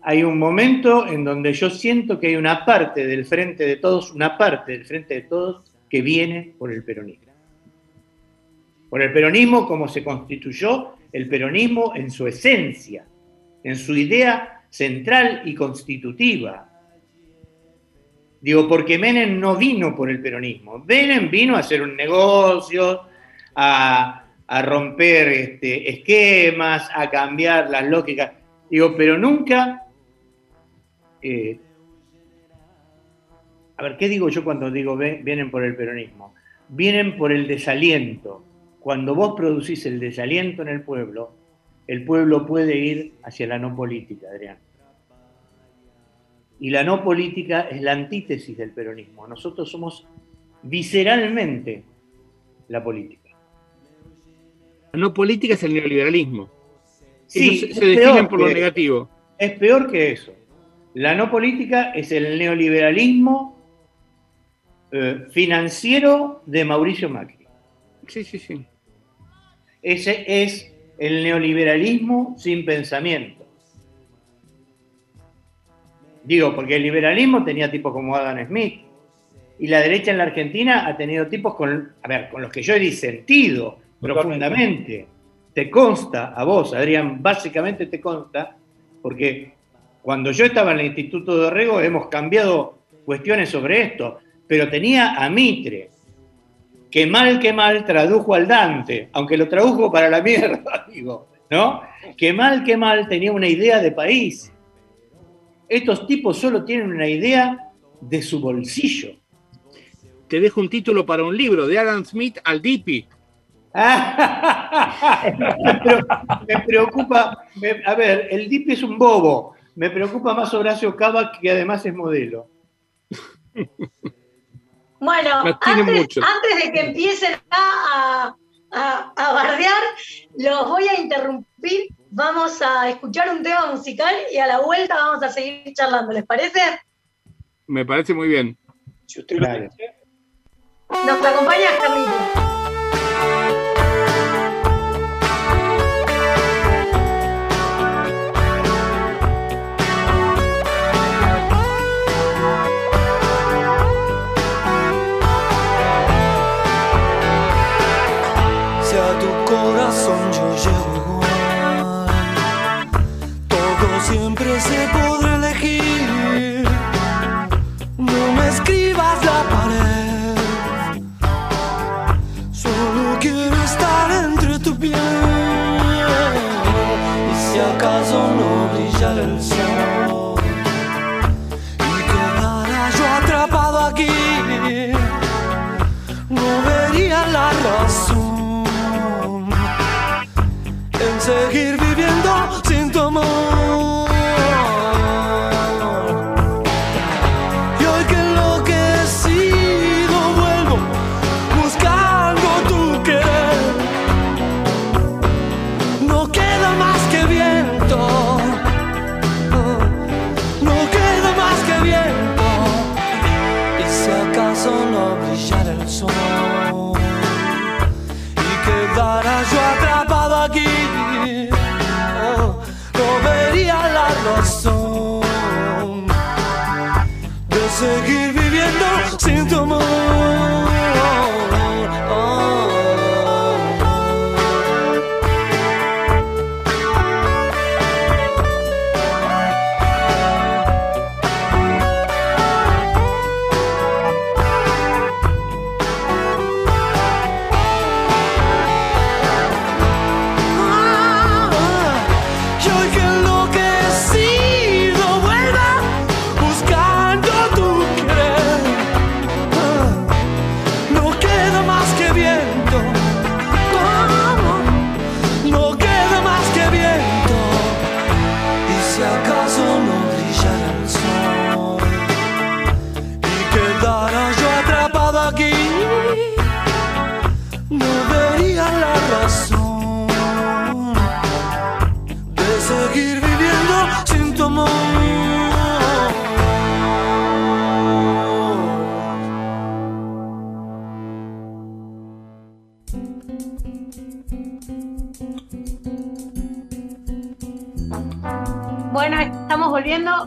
hay un momento en donde yo siento que hay una parte del frente de todos, una parte del frente de todos que viene por el peronismo. Por el peronismo como se constituyó el peronismo en su esencia, en su idea central y constitutiva, Digo, porque Menem no vino por el peronismo. Menem vino a hacer un negocio, a, romper este, esquemas, a cambiar las lógicas. Digo, pero nunca... Eh, a ver, ¿qué digo yo cuando digo vienen por el peronismo? Vienen por el desaliento. Cuando vos producís el desaliento en el pueblo, el pueblo puede ir hacia la no política, Adrián. Y la no política es la antítesis del peronismo. Nosotros somos visceralmente la política. La no política es el neoliberalismo. Sí, se, definen por lo negativo. Es peor que eso. La no política es el neoliberalismo eh, financiero de Mauricio Macri. Sí, sí, sí. Ese es el neoliberalismo sin pensamiento. Digo, porque el liberalismo tenía tipos como Adam Smith. Y la derecha en la Argentina ha tenido tipos con, a ver, con los que yo he disentido profundamente. Te consta a vos, Adrián, básicamente te consta, porque cuando yo estaba en el Instituto de Rego hemos cambiado cuestiones sobre esto, pero tenía a Mitre, que mal que mal tradujo al Dante, aunque lo tradujo para la mierda, digo, ¿no? Que mal que mal tenía una idea de país estos tipos solo tienen una idea de su bolsillo. Te dejo un título para un libro, de Adam Smith al Dipi. me preocupa, a ver, el DIP es un bobo. Me preocupa más Horacio Cava, que además es modelo. Bueno, antes, de que empiecen a, a, bardear, los voy a interrumpir. Vamos a escuchar un tema musical y a la vuelta vamos a seguir charlando. ¿Les parece? Me parece muy bien. Si usted lo Nos acompaña Carlito. seguir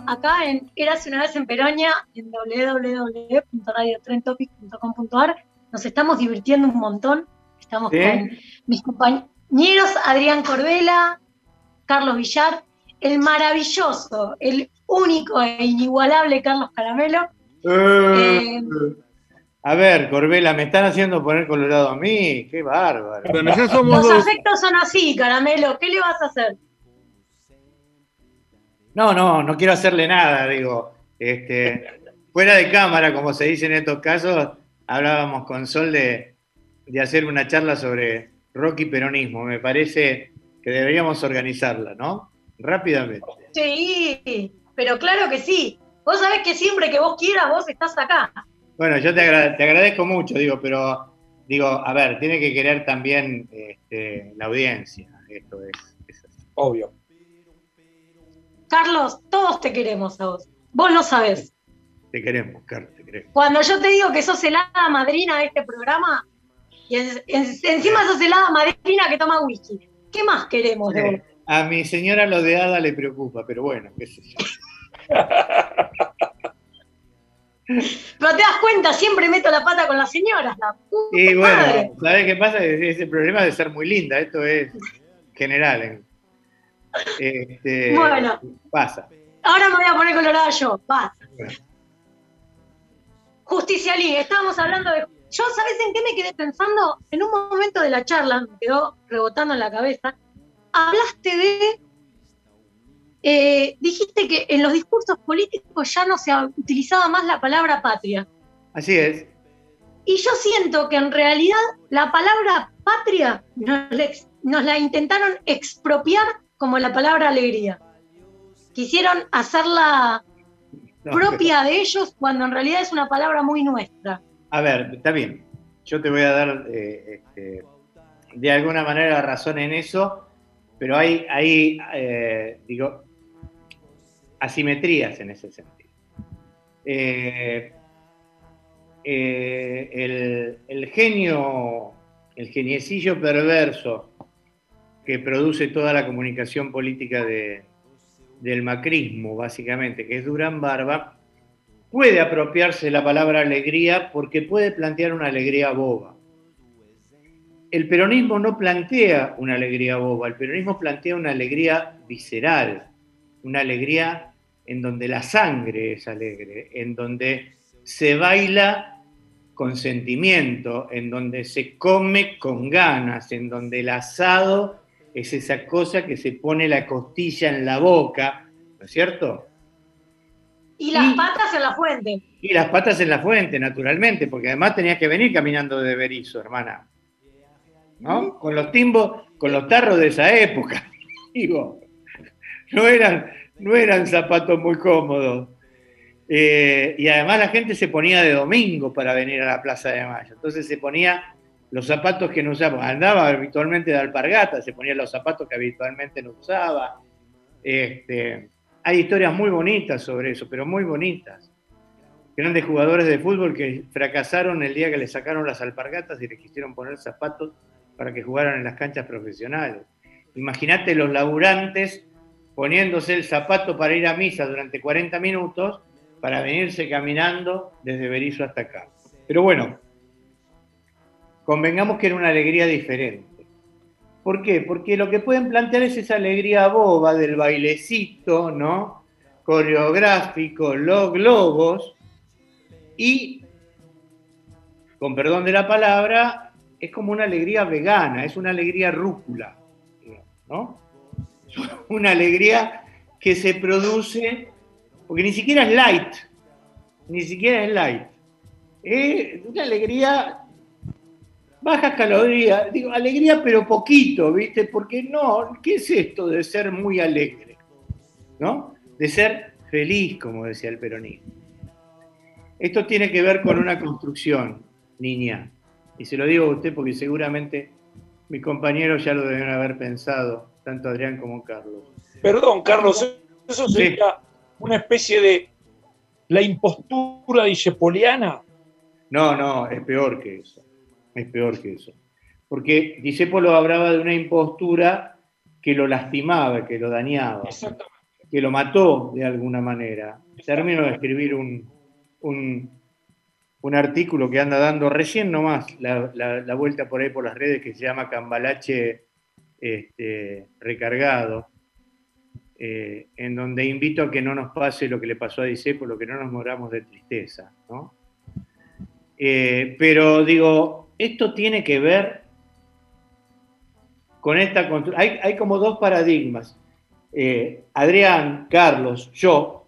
acá en Eras una vez en Peroña, en www.radiotrentopic.com.ar. Nos estamos divirtiendo un montón. Estamos con mis compañeros Adrián Corbela, Carlos Villar, el maravilloso, el único e inigualable Carlos Caramelo. Eh, a ver, Corbela, me están haciendo poner colorado a mí. Qué bárbaro. Los afectos son así, Caramelo. ¿Qué le vas a hacer? No, no, no quiero hacerle nada, digo. Este, fuera de cámara, como se dice en estos casos, hablábamos con Sol de, hacer una charla sobre rock y peronismo. Me parece que deberíamos organizarla, ¿no? Rápidamente. Sí, pero claro que sí. Vos sabés que siempre que vos quieras, vos estás acá. Bueno, yo te, agradezco mucho, digo, pero digo, a ver, tiene que querer también este, la audiencia. Esto es, es obvio. Carlos, todos te queremos a vos. Vos lo sabés. Te queremos, Carlos, te queremos. Cuando yo te digo que sos helada madrina de este programa, y encima sos helada madrina que toma whisky, ¿qué más queremos de vos? A mi señora lo de Ada le preocupa, pero bueno, qué sé yo. Pero te das cuenta, siempre meto la pata con las señoras. La y bueno, ¿sabes qué pasa? Ese problema de ser muy linda, esto es general. Este, bueno, pasa. Ahora me voy a poner colorada yo, pasa. Justicialín, estábamos hablando de. Yo, ¿sabes en qué me quedé pensando? En un momento de la charla, me quedó rebotando en la cabeza. Hablaste de. Eh, dijiste que en los discursos políticos ya no se utilizaba más la palabra patria. Así es. Y yo siento que en realidad la palabra patria nos, la intentaron expropiar como la palabra alegría. Quisieron hacerla propia de ellos cuando en realidad es una palabra muy nuestra. A ver, está bien. Yo te voy a dar eh, este, de alguna manera razón en eso, pero hay, hay eh, digo, asimetrías en ese sentido. Eh, el, genio, el geniecillo perverso que produce toda la comunicación política del macrismo, básicamente, que es Durán Barba, puede apropiarse la palabra alegría porque puede plantear una alegría boba. El peronismo no plantea una alegría boba, el peronismo plantea una alegría visceral, una alegría en donde la sangre es alegre, en donde se baila con sentimiento, en donde se come con ganas, en donde el asado es esa cosa que se pone la costilla en la boca, ¿no es cierto? Y las patas en la fuente. Y las patas en la fuente, naturalmente, porque además tenías que venir caminando de Berizo, hermana. ¿No? Con los timbos, con los tarros de esa época. Digo, no eran, no eran zapatos muy cómodos. Eh, y además la gente se ponía de domingo para venir a la Plaza de Mayo. Entonces se ponía los zapatos que no usaba. Andaba habitualmente de alpargata, se ponía los zapatos que habitualmente no usaba. Este, hay historias muy bonitas sobre eso, pero muy bonitas. Grandes jugadores de fútbol que fracasaron el día que le sacaron las alpargatas y les quisieron poner zapatos para que jugaran en las canchas profesionales. Imagínate los laburantes poniéndose el zapato para ir a misa durante 40 minutos para venirse caminando desde Berizo hasta acá. Pero bueno, convengamos que era una alegría diferente. ¿Por qué? Porque lo que pueden plantear es esa alegría boba del bailecito, ¿no? Coreográfico, los globos, y, con perdón de la palabra, es como una alegría vegana, es una alegría rúcula, ¿no? Una alegría que se produce porque ni siquiera es light, ni siquiera es light. Es una alegría, baja calorías, digo, alegría pero poquito, ¿viste? Porque no, ¿qué es esto de ser muy alegre? ¿No? De ser feliz, como decía el peronismo. Esto tiene que ver con una construcción, niña. Y se lo digo a usted porque seguramente mis compañeros ya lo deben haber pensado, tanto Adrián como Carlos. Perdón, Carlos, eso sería una especie de la impostura discepoliana? No, no, es peor que eso. Es peor que eso. Porque Discepolo hablaba de una impostura que lo lastimaba, que lo dañaba, que lo mató de alguna manera. Termino de escribir un, un, artículo que anda dando recién nomás la, la, vuelta por ahí por las redes que se llama Cambalache este, recargado, eh, en donde invito a que no nos pase lo que le pasó a por lo que no nos moramos de tristeza. Eh, pero digo, esto tiene que ver con esta hay, hay como dos paradigmas. Eh, Adrián, Carlos, yo,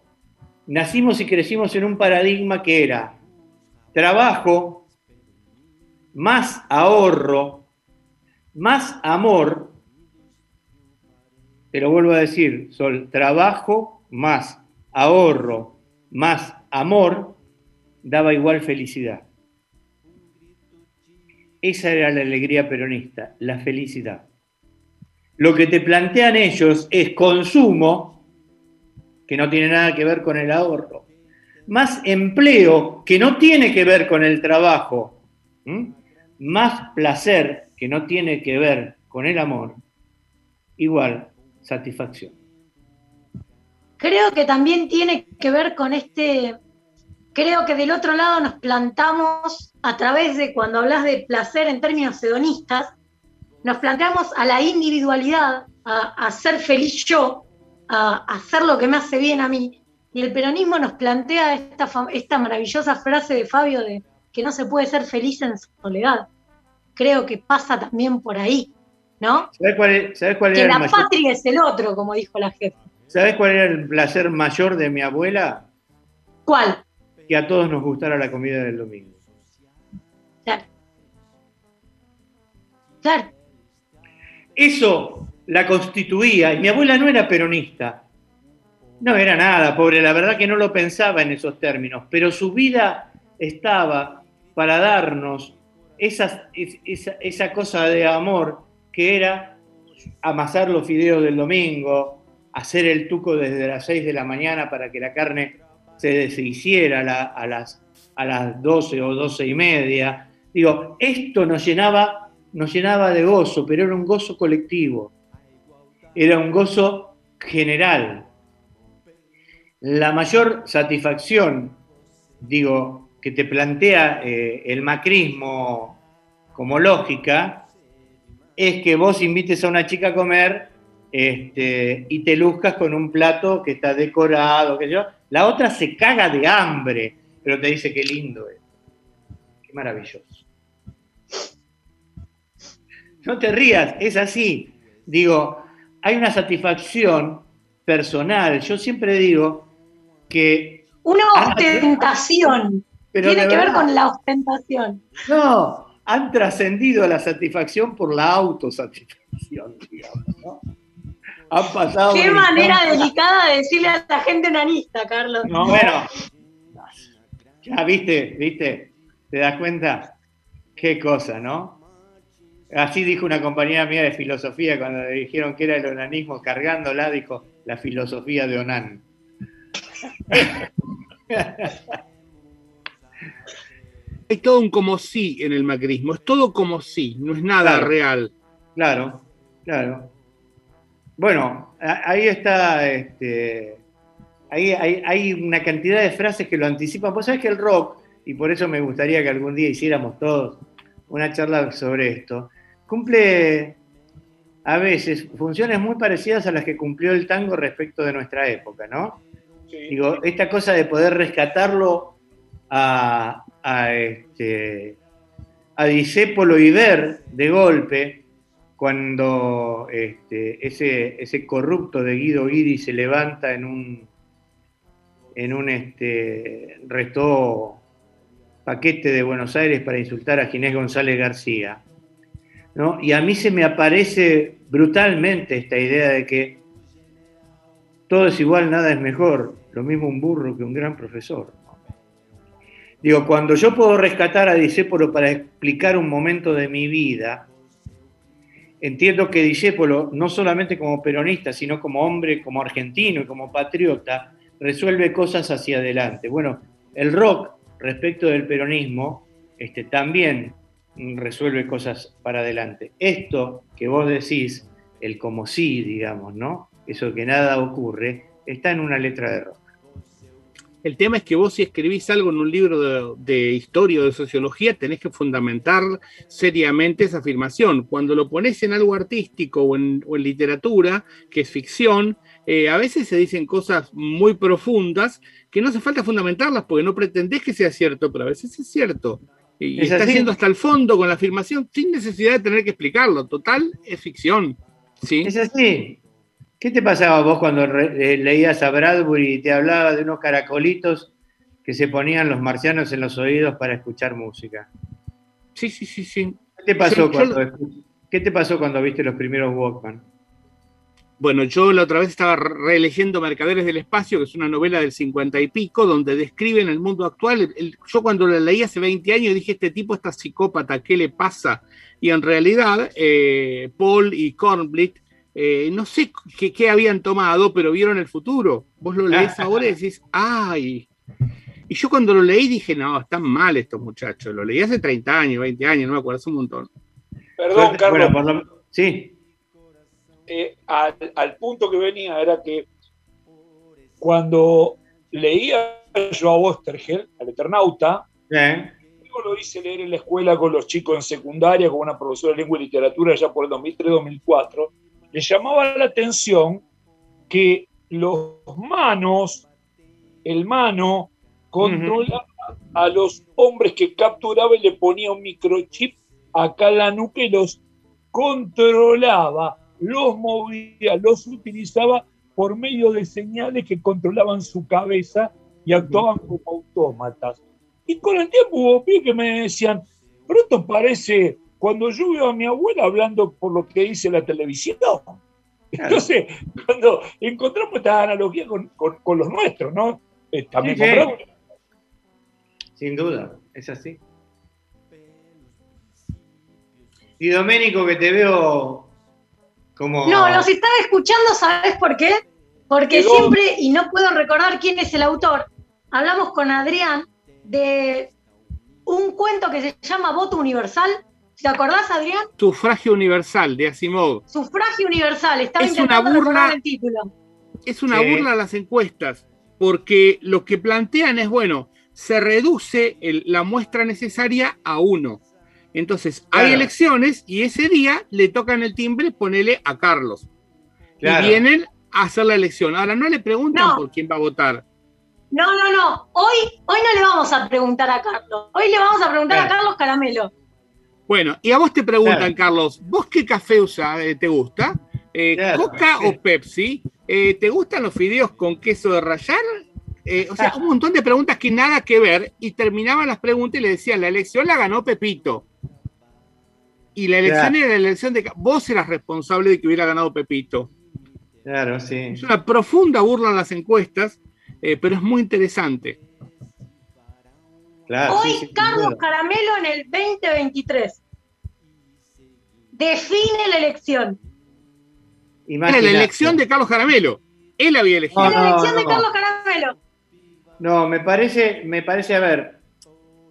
nacimos y crecimos en un paradigma que era trabajo, más ahorro, más amor te lo vuelvo a decir, Sol, trabajo más ahorro más amor daba igual felicidad. Esa era la alegría peronista, la felicidad. Lo que te plantean ellos es consumo, que no tiene nada que ver con el ahorro, más empleo, que no tiene que ver con el trabajo, más placer, que no tiene que ver con el amor, igual satisfacción. Creo que también tiene que ver con este, creo que del otro lado nos plantamos a través de cuando hablas de placer en términos hedonistas, nos planteamos a la individualidad, a, ser feliz yo, a, hacer lo que me hace bien a mí. Y el peronismo nos plantea esta, esta maravillosa frase de Fabio de que no se puede ser feliz en soledad. Creo que pasa también por ahí. ¿no? ¿Sabes cuál, cuál que la patria es el otro, como dijo la jefa. ¿Sabes cuál era el placer mayor de mi abuela? ¿Cuál? Que a todos nos gustara la comida del domingo. Claro. Claro. Eso la constituía, y mi abuela no era peronista, no era nada, pobre, la verdad que no lo pensaba en esos términos, pero su vida estaba para darnos esa, esa cosa de amor que era amasar los fideos del domingo, hacer el tuco desde las 6 de la mañana para que la carne se deshiciera a, las, a las 12 o 12 y media. Digo, esto nos llenaba, nos llenaba de gozo, pero era un gozo colectivo, era un gozo general. La mayor satisfacción, digo, que te plantea eh, el macrismo como lógica, es que vos invites a una chica a comer este, y te luzcas con un plato que está decorado, que yo. La otra se caga de hambre, pero te dice qué lindo es. Qué maravilloso. No te rías, es así. Digo, hay una satisfacción personal. Yo siempre digo que... Una ostentación. Tiene que ver con la ostentación. No, han trascendido la satisfacción por la autosatisfacción, digamos, ¿no? Han pasado. Qué manera delicada de decirle a la gente nanista, Carlos. No, bueno. Ya viste, viste, ¿te das cuenta? Qué cosa, ¿no? Así dijo una compañera mía de filosofía cuando le dijeron que era el onanismo, cargándola, dijo la filosofía de Onan. Hay todo un como sí en el macrismo, es todo como sí, no es nada real. Claro, claro. Bueno, ahí está, este, ahí hay, una cantidad de frases que lo anticipan. Vos sabés que el rock, y por eso me gustaría que algún día hiciéramos todos una charla sobre esto, cumple a veces funciones muy parecidas a las que cumplió el tango respecto de nuestra época, ¿no? Digo, esta cosa de poder rescatarlo a, a, este, a y ver de golpe cuando este, ese, ese, corrupto de Guido Guidi se levanta en un, en un este, resto paquete de Buenos Aires para insultar a Ginés González García. ¿no? Y a mí se me aparece brutalmente esta idea de que todo es igual, nada es mejor, lo mismo un burro que un gran profesor. Digo, cuando yo puedo rescatar a Disépolo para explicar un momento de mi vida, entiendo que Disépolo, no solamente como peronista, sino como hombre, como argentino y como patriota, resuelve cosas hacia adelante. Bueno, el rock respecto del peronismo este, también resuelve cosas para adelante. Esto que vos decís, el como sí, digamos, ¿no? Eso que nada ocurre, está en una letra de rock. El tema es que vos si escribís algo en un libro de, historia o de sociología, tenés que fundamentar seriamente esa afirmación. Cuando lo pones en algo artístico o en, literatura, que es ficción, eh, a veces se dicen cosas muy profundas que no hace falta fundamentarlas porque no pretendés que sea cierto, pero a veces es cierto. Y está yendo hasta el fondo con la afirmación sin necesidad de tener que explicarlo. Total, es ficción. ¿sí? Es así. ¿Qué te pasaba vos cuando eh, leías a Bradbury y te hablaba de unos caracolitos que se ponían los marcianos en los oídos para escuchar música? Sí, sí, sí, sí. ¿Qué te pasó, cuando, ¿qué te pasó cuando viste los primeros Walkman? Bueno, yo la otra vez estaba releyendo Mercaderes del Espacio, que es una novela del cincuenta y pico, donde describen el mundo actual. yo cuando la leí hace 20 años dije, este tipo está psicópata, ¿qué le pasa? Y en realidad, eh, Paul y Kornblit eh, no sé qué, habían tomado, pero vieron el futuro. Vos lo lees ahora y decís, ¡ay! Y yo cuando lo leí dije, no, están mal estos muchachos. Lo leí hace 30 años, 20 años, no me acuerdo, hace un montón. Perdón, Carlos. Sí. Eh, al, punto que venía era que cuando leía yo a Ostergel, al Eternauta, yo lo hice leer en la escuela con los chicos en secundaria, con una profesora de lengua y literatura ya por el 2003-2004 le llamaba la atención que los manos, el mano, controlaba a los hombres que capturaba y le ponía un microchip acá en la nuca y los controlaba, los movía, los utilizaba por medio de señales que controlaban su cabeza y actuaban como autómatas. Y con el tiempo hubo que me decían, pero pronto parece, cuando yo veo a mi abuela hablando por lo que dice la televisión, entonces cuando encontramos esta analogía con, los nuestros, ¿no? Eh, también Sin duda, es así. Y Doménico, que te veo como... No, los estaba escuchando, ¿sabes por qué? Porque siempre, y no puedo recordar quién es el autor, hablamos con Adrián de un cuento que se llama Voto Universal. ¿Te acordás, Adrián? Sufragio Universal, de Asimov. Sufragio Universal, estaba es una burla, el título. Es una burla a las encuestas, porque lo que plantean es, bueno, se reduce la muestra necesaria a uno. Entonces, hay elecciones y ese día le tocan el timbre, ponele a Carlos. Y vienen a hacer la elección. Ahora no le preguntan por quién va a votar. No, no, no. Hoy, hoy no le vamos a preguntar a Carlos. Hoy le vamos a preguntar a Carlos Caramelo. Bueno, y a vos te preguntan, Carlos, ¿vos qué café usás? Eh, ¿Te gusta? Eh, ¿Coca o Pepsi? Eh, ¿Te gustan los fideos con queso de rayar? o sea, un montón de preguntas que nada que ver y terminaban las preguntas y le decían, la elección la ganó Pepito. Y la elección era la elección de... Vos eras responsable de que hubiera ganado Pepito. Claro, sí. Es una profunda burla en las encuestas pero es muy interesante. Hoy Carlos Caramelo en el 2023 define la elección. Era la elección de Carlos Caramelo. Él había elegido. la elección de Carlos Caramelo. No, me parece, me parece, a ver,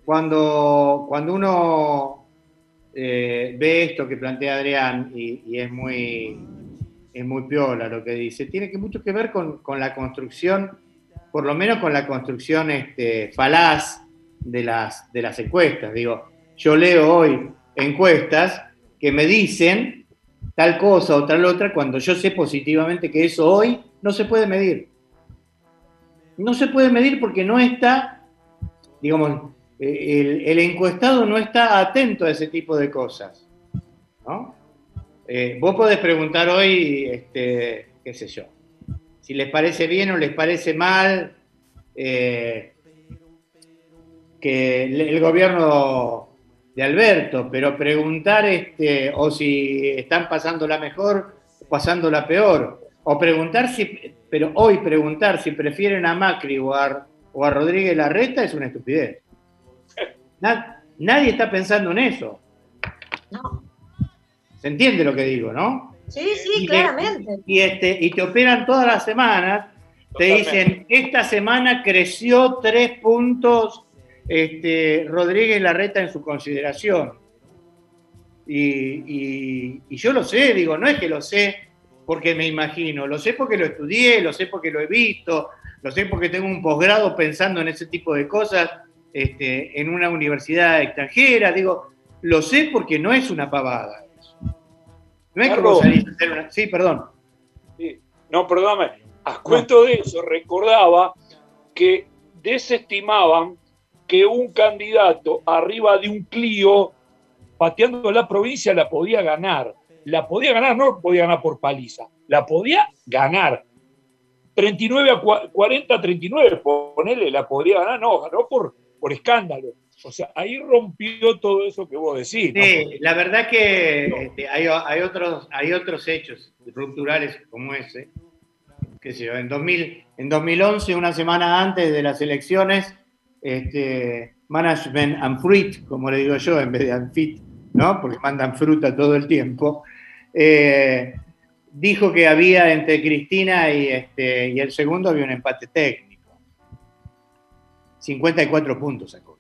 cuando, cuando uno eh, ve esto que plantea Adrián y, es muy es muy piola lo que dice, tiene que mucho que ver con, con la construcción por lo menos con la construcción este, falaz de las, de las encuestas. Digo, yo leo hoy encuestas que me dicen tal cosa o tal otra cuando yo sé positivamente que eso hoy no se puede medir. No se puede medir porque no está, digamos, el, encuestado no está atento a ese tipo de cosas. ¿no? Eh, vos podés preguntar hoy, este, qué sé yo, si les parece bien o les parece mal eh, que el gobierno de Alberto, pero preguntar este, o si están pasándola mejor o pasándola peor, o preguntar si, pero hoy preguntar si prefieren a Macri o a, Rodríguez Larreta es una estupidez. nadie está pensando en eso. ¿Se entiende lo que digo, no? Sí, sí, claramente. y, este, y te operan todas las semanas, te dicen, esta semana creció tres puntos este, Rodríguez Larreta en su consideración. Y, yo lo sé, digo, no es que lo sé porque me imagino, lo sé porque lo estudié, lo sé porque lo he visto, lo sé porque tengo un posgrado pensando en ese tipo de cosas este, en una universidad extranjera, digo, lo sé porque no es una pavada. No es como salir a hacer una... Sí, perdón. No, perdóname. A cuento de eso, recordaba que desestimaban que un candidato arriba de un Clio pateando la provincia la podía ganar. La podía ganar, no podía ganar por paliza, la podía ganar. 39 a 40, 39, ponele, la podría ganar, no, ganó por, por escándalo. O sea, ahí rompió todo eso que vos decís. La verdad que este, hay, otros, hay otros hechos rupturales como ese. Que sé en, 2000, en 2011, una semana antes de las elecciones, este, Management and Fruit, como le digo yo, en vez de Anfit, ¿no? porque mandan fruta todo el tiempo, eh, dijo que había entre Cristina y, este, y el segundo había un empate técnico. 54 puntos sacó.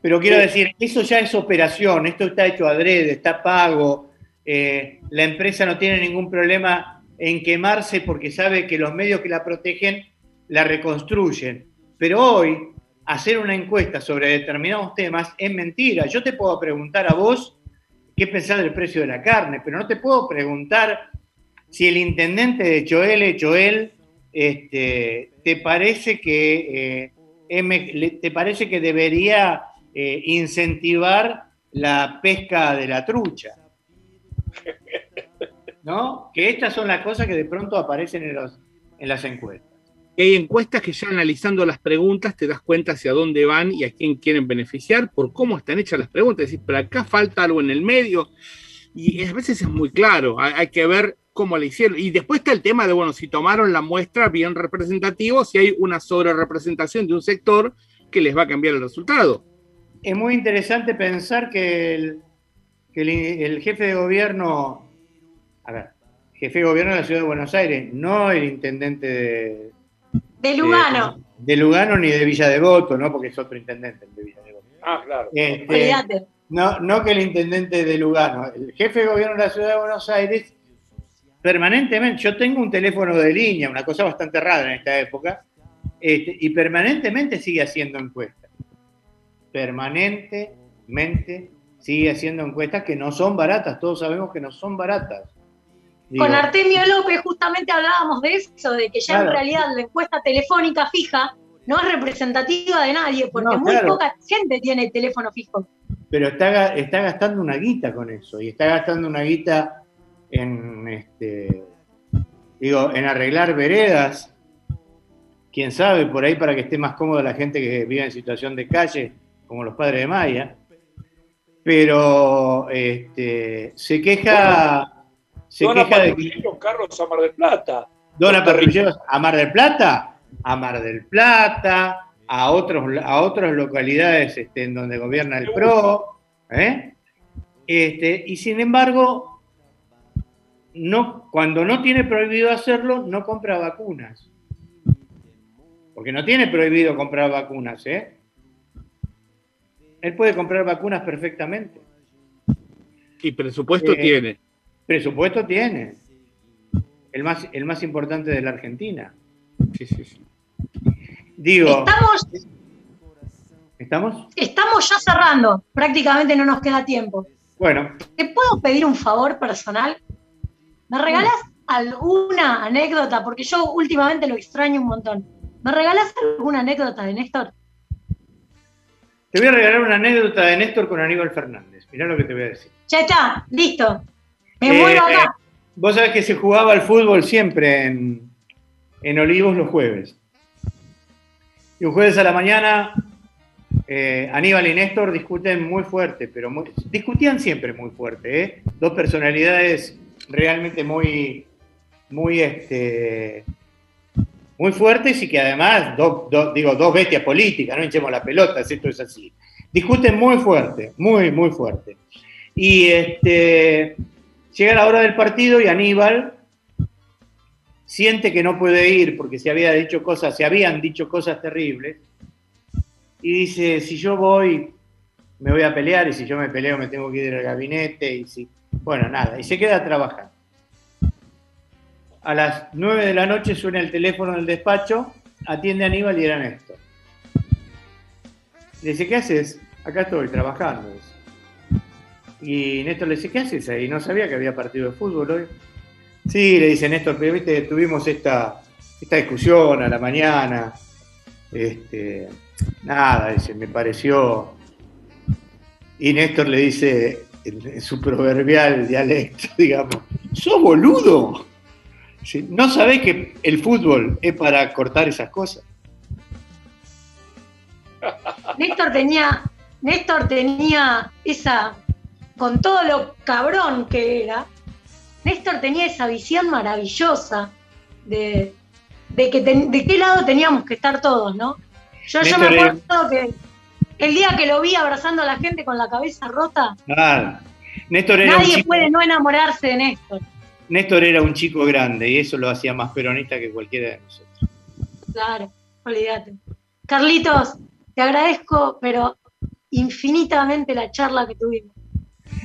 Pero quiero decir, eso ya es operación, esto está hecho adrede, está pago, eh, la empresa no tiene ningún problema en quemarse porque sabe que los medios que la protegen la reconstruyen. Pero hoy, hacer una encuesta sobre determinados temas es mentira. Yo te puedo preguntar a vos qué pensás del precio de la carne, pero no te puedo preguntar si el intendente de Choel, Choel, este, te parece que eh, te parece que debería eh, incentivar la pesca de la trucha. ¿No? Que estas son las cosas que de pronto aparecen en, las encuestas. Hay encuestas que ya analizando las preguntas te das cuenta hacia dónde van y a quién quieren beneficiar por cómo están hechas las preguntas. Es decir, pero acá falta algo en el medio y a veces es muy claro, hay, que ver cómo le hicieron. Y después está el tema de, bueno, si tomaron la muestra bien representativo, si hay una sobre representación de un sector que les va a cambiar el resultado. Es muy interesante pensar que el, el jefe de gobierno, a ver, jefe de gobierno de la ciudad de Buenos Aires, no el intendente de, de Lugano. De, Lugano ni de Villa Devoto, ¿no? Porque es otro intendente de Villa Devoto. Ah, claro. Este, no, no que el intendente de Lugano. El jefe de gobierno de la ciudad de Buenos Aires, permanentemente, yo tengo un teléfono de línea, una cosa bastante rara en esta época, este, y permanentemente sigue haciendo encuestas. Permanentemente sigue haciendo encuestas que no son baratas, todos sabemos que no son baratas. Con Artemio López justamente hablábamos de eso, de que ya en realidad la encuesta telefónica fija no es representativa de nadie, porque muy poca gente tiene teléfono fijo. Pero está, está gastando una guita con eso, y está gastando una guita en este digo, en arreglar veredas, quién sabe, por ahí para que esté más cómoda la gente que vive en situación de calle, como los padres de Maya. Pero este, se queja se Dona queja de Carlos a Mar del Plata. Dona Parrilleros a Mar del Plata, a Mar del Plata, a otros a otras localidades este, en donde gobierna el PRO, ¿eh? este, y sin embargo, no, cuando no tiene prohibido hacerlo, no compra vacunas. Porque no tiene prohibido comprar vacunas, ¿eh? Él puede comprar vacunas perfectamente. Y presupuesto eh, tiene. Presupuesto tiene. El más, el más importante de la Argentina. Sí, sí, sí. Digo. Estamos. ¿Estamos? Estamos ya cerrando. Prácticamente no nos queda tiempo. Bueno. ¿Te puedo pedir un favor personal? ¿Me regalas alguna anécdota? Porque yo últimamente lo extraño un montón. ¿Me regalas alguna anécdota de Néstor? Te voy a regalar una anécdota de Néstor con Aníbal Fernández. Mirá lo que te voy a decir. Ya está, listo. Eh, vos sabés que se jugaba al fútbol siempre en, en Olivos los jueves. Y un jueves a la mañana, eh, Aníbal y Néstor discuten muy fuerte, pero discutían siempre muy fuerte. ¿eh? Dos personalidades realmente muy, muy, este, muy fuertes y que además, digo, dos bestias políticas, no hinchemos la pelota, esto es así. Discuten muy fuerte, muy, muy fuerte. Y este, Llega la hora del partido y Aníbal siente que no puede ir porque se había dicho cosas, se habían dicho cosas terribles. Y dice, si yo voy, me voy a pelear, y si yo me peleo me tengo que ir al gabinete, y si. Bueno, nada, y se queda a trabajar. A las nueve de la noche suena el teléfono del despacho, atiende a Aníbal y era Néstor. Le dice, ¿qué haces? Acá estoy trabajando. Y Néstor le dice, ¿qué haces ahí? No sabía que había partido de fútbol hoy. Sí, le dice Néstor, pero viste, tuvimos esta, esta discusión a la mañana. Este, nada, dice, me pareció. Y Néstor le dice en, su proverbial dialecto, digamos, ¿sos boludo? ¿No sabés que el fútbol es para cortar esas cosas? Néstor tenía, Néstor tenía esa con todo lo cabrón que era, Néstor tenía esa visión maravillosa de, que de qué lado teníamos que estar todos, ¿no? Yo, yo me acuerdo que el día que lo vi abrazando a la gente con la cabeza rota, Néstor era nadie puede no enamorarse de Néstor. Néstor era un chico grande y eso lo hacía más peronista que cualquiera de nosotros. Claro, olvídate. Carlitos, te agradezco, pero infinitamente la charla que tuvimos.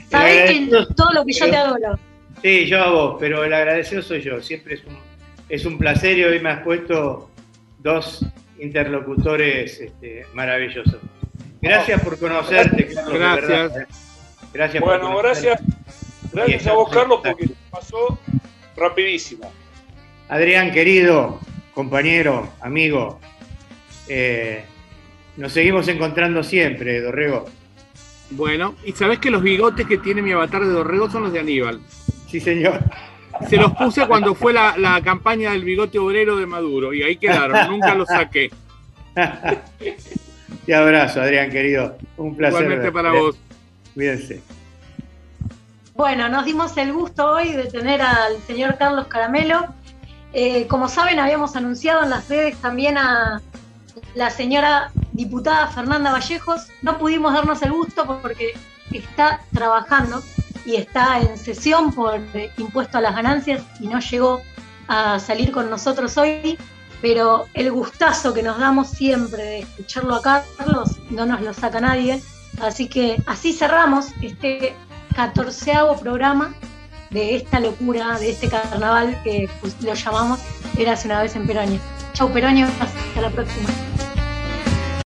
Sabés que todo lo que yo te adoro. Sí, yo a vos, pero el agradecido soy yo. Siempre es un, es un placer y hoy me has puesto dos interlocutores este, maravillosos. Gracias por conocerte. gracias. ¿eh? Gracias bueno, gracias. Gracias a vos, Carlos, porque pasó rapidísimo. Adrián, querido, compañero, amigo, eh, nos seguimos encontrando siempre, Dorrego. Bueno, y sabes que los bigotes que tiene mi avatar de Dorrego son los de Aníbal. Sí, señor. se los puse cuando fue la, la, campaña del bigote obrero de Maduro y ahí quedaron, nunca los saqué. Te abrazo, Adrián, querido. Un placer. Igualmente para vos. Cuídense. Bueno, nos dimos el gusto hoy de tener al señor Carlos Caramelo. Eh, como saben, habíamos anunciado en las redes también a la señora diputada Fernanda Vallejos. No pudimos darnos el gusto porque está trabajando y está en sesión por impuesto a las ganancias y no llegó a salir con nosotros hoy, pero el gustazo que nos damos siempre de escucharlo a Carlos no nos lo saca nadie. Así que así cerramos este catorceavo programa de esta locura, de este carnaval que lo llamamos Eras una vez en Peronia. Chau, Peroño. Hasta la próxima.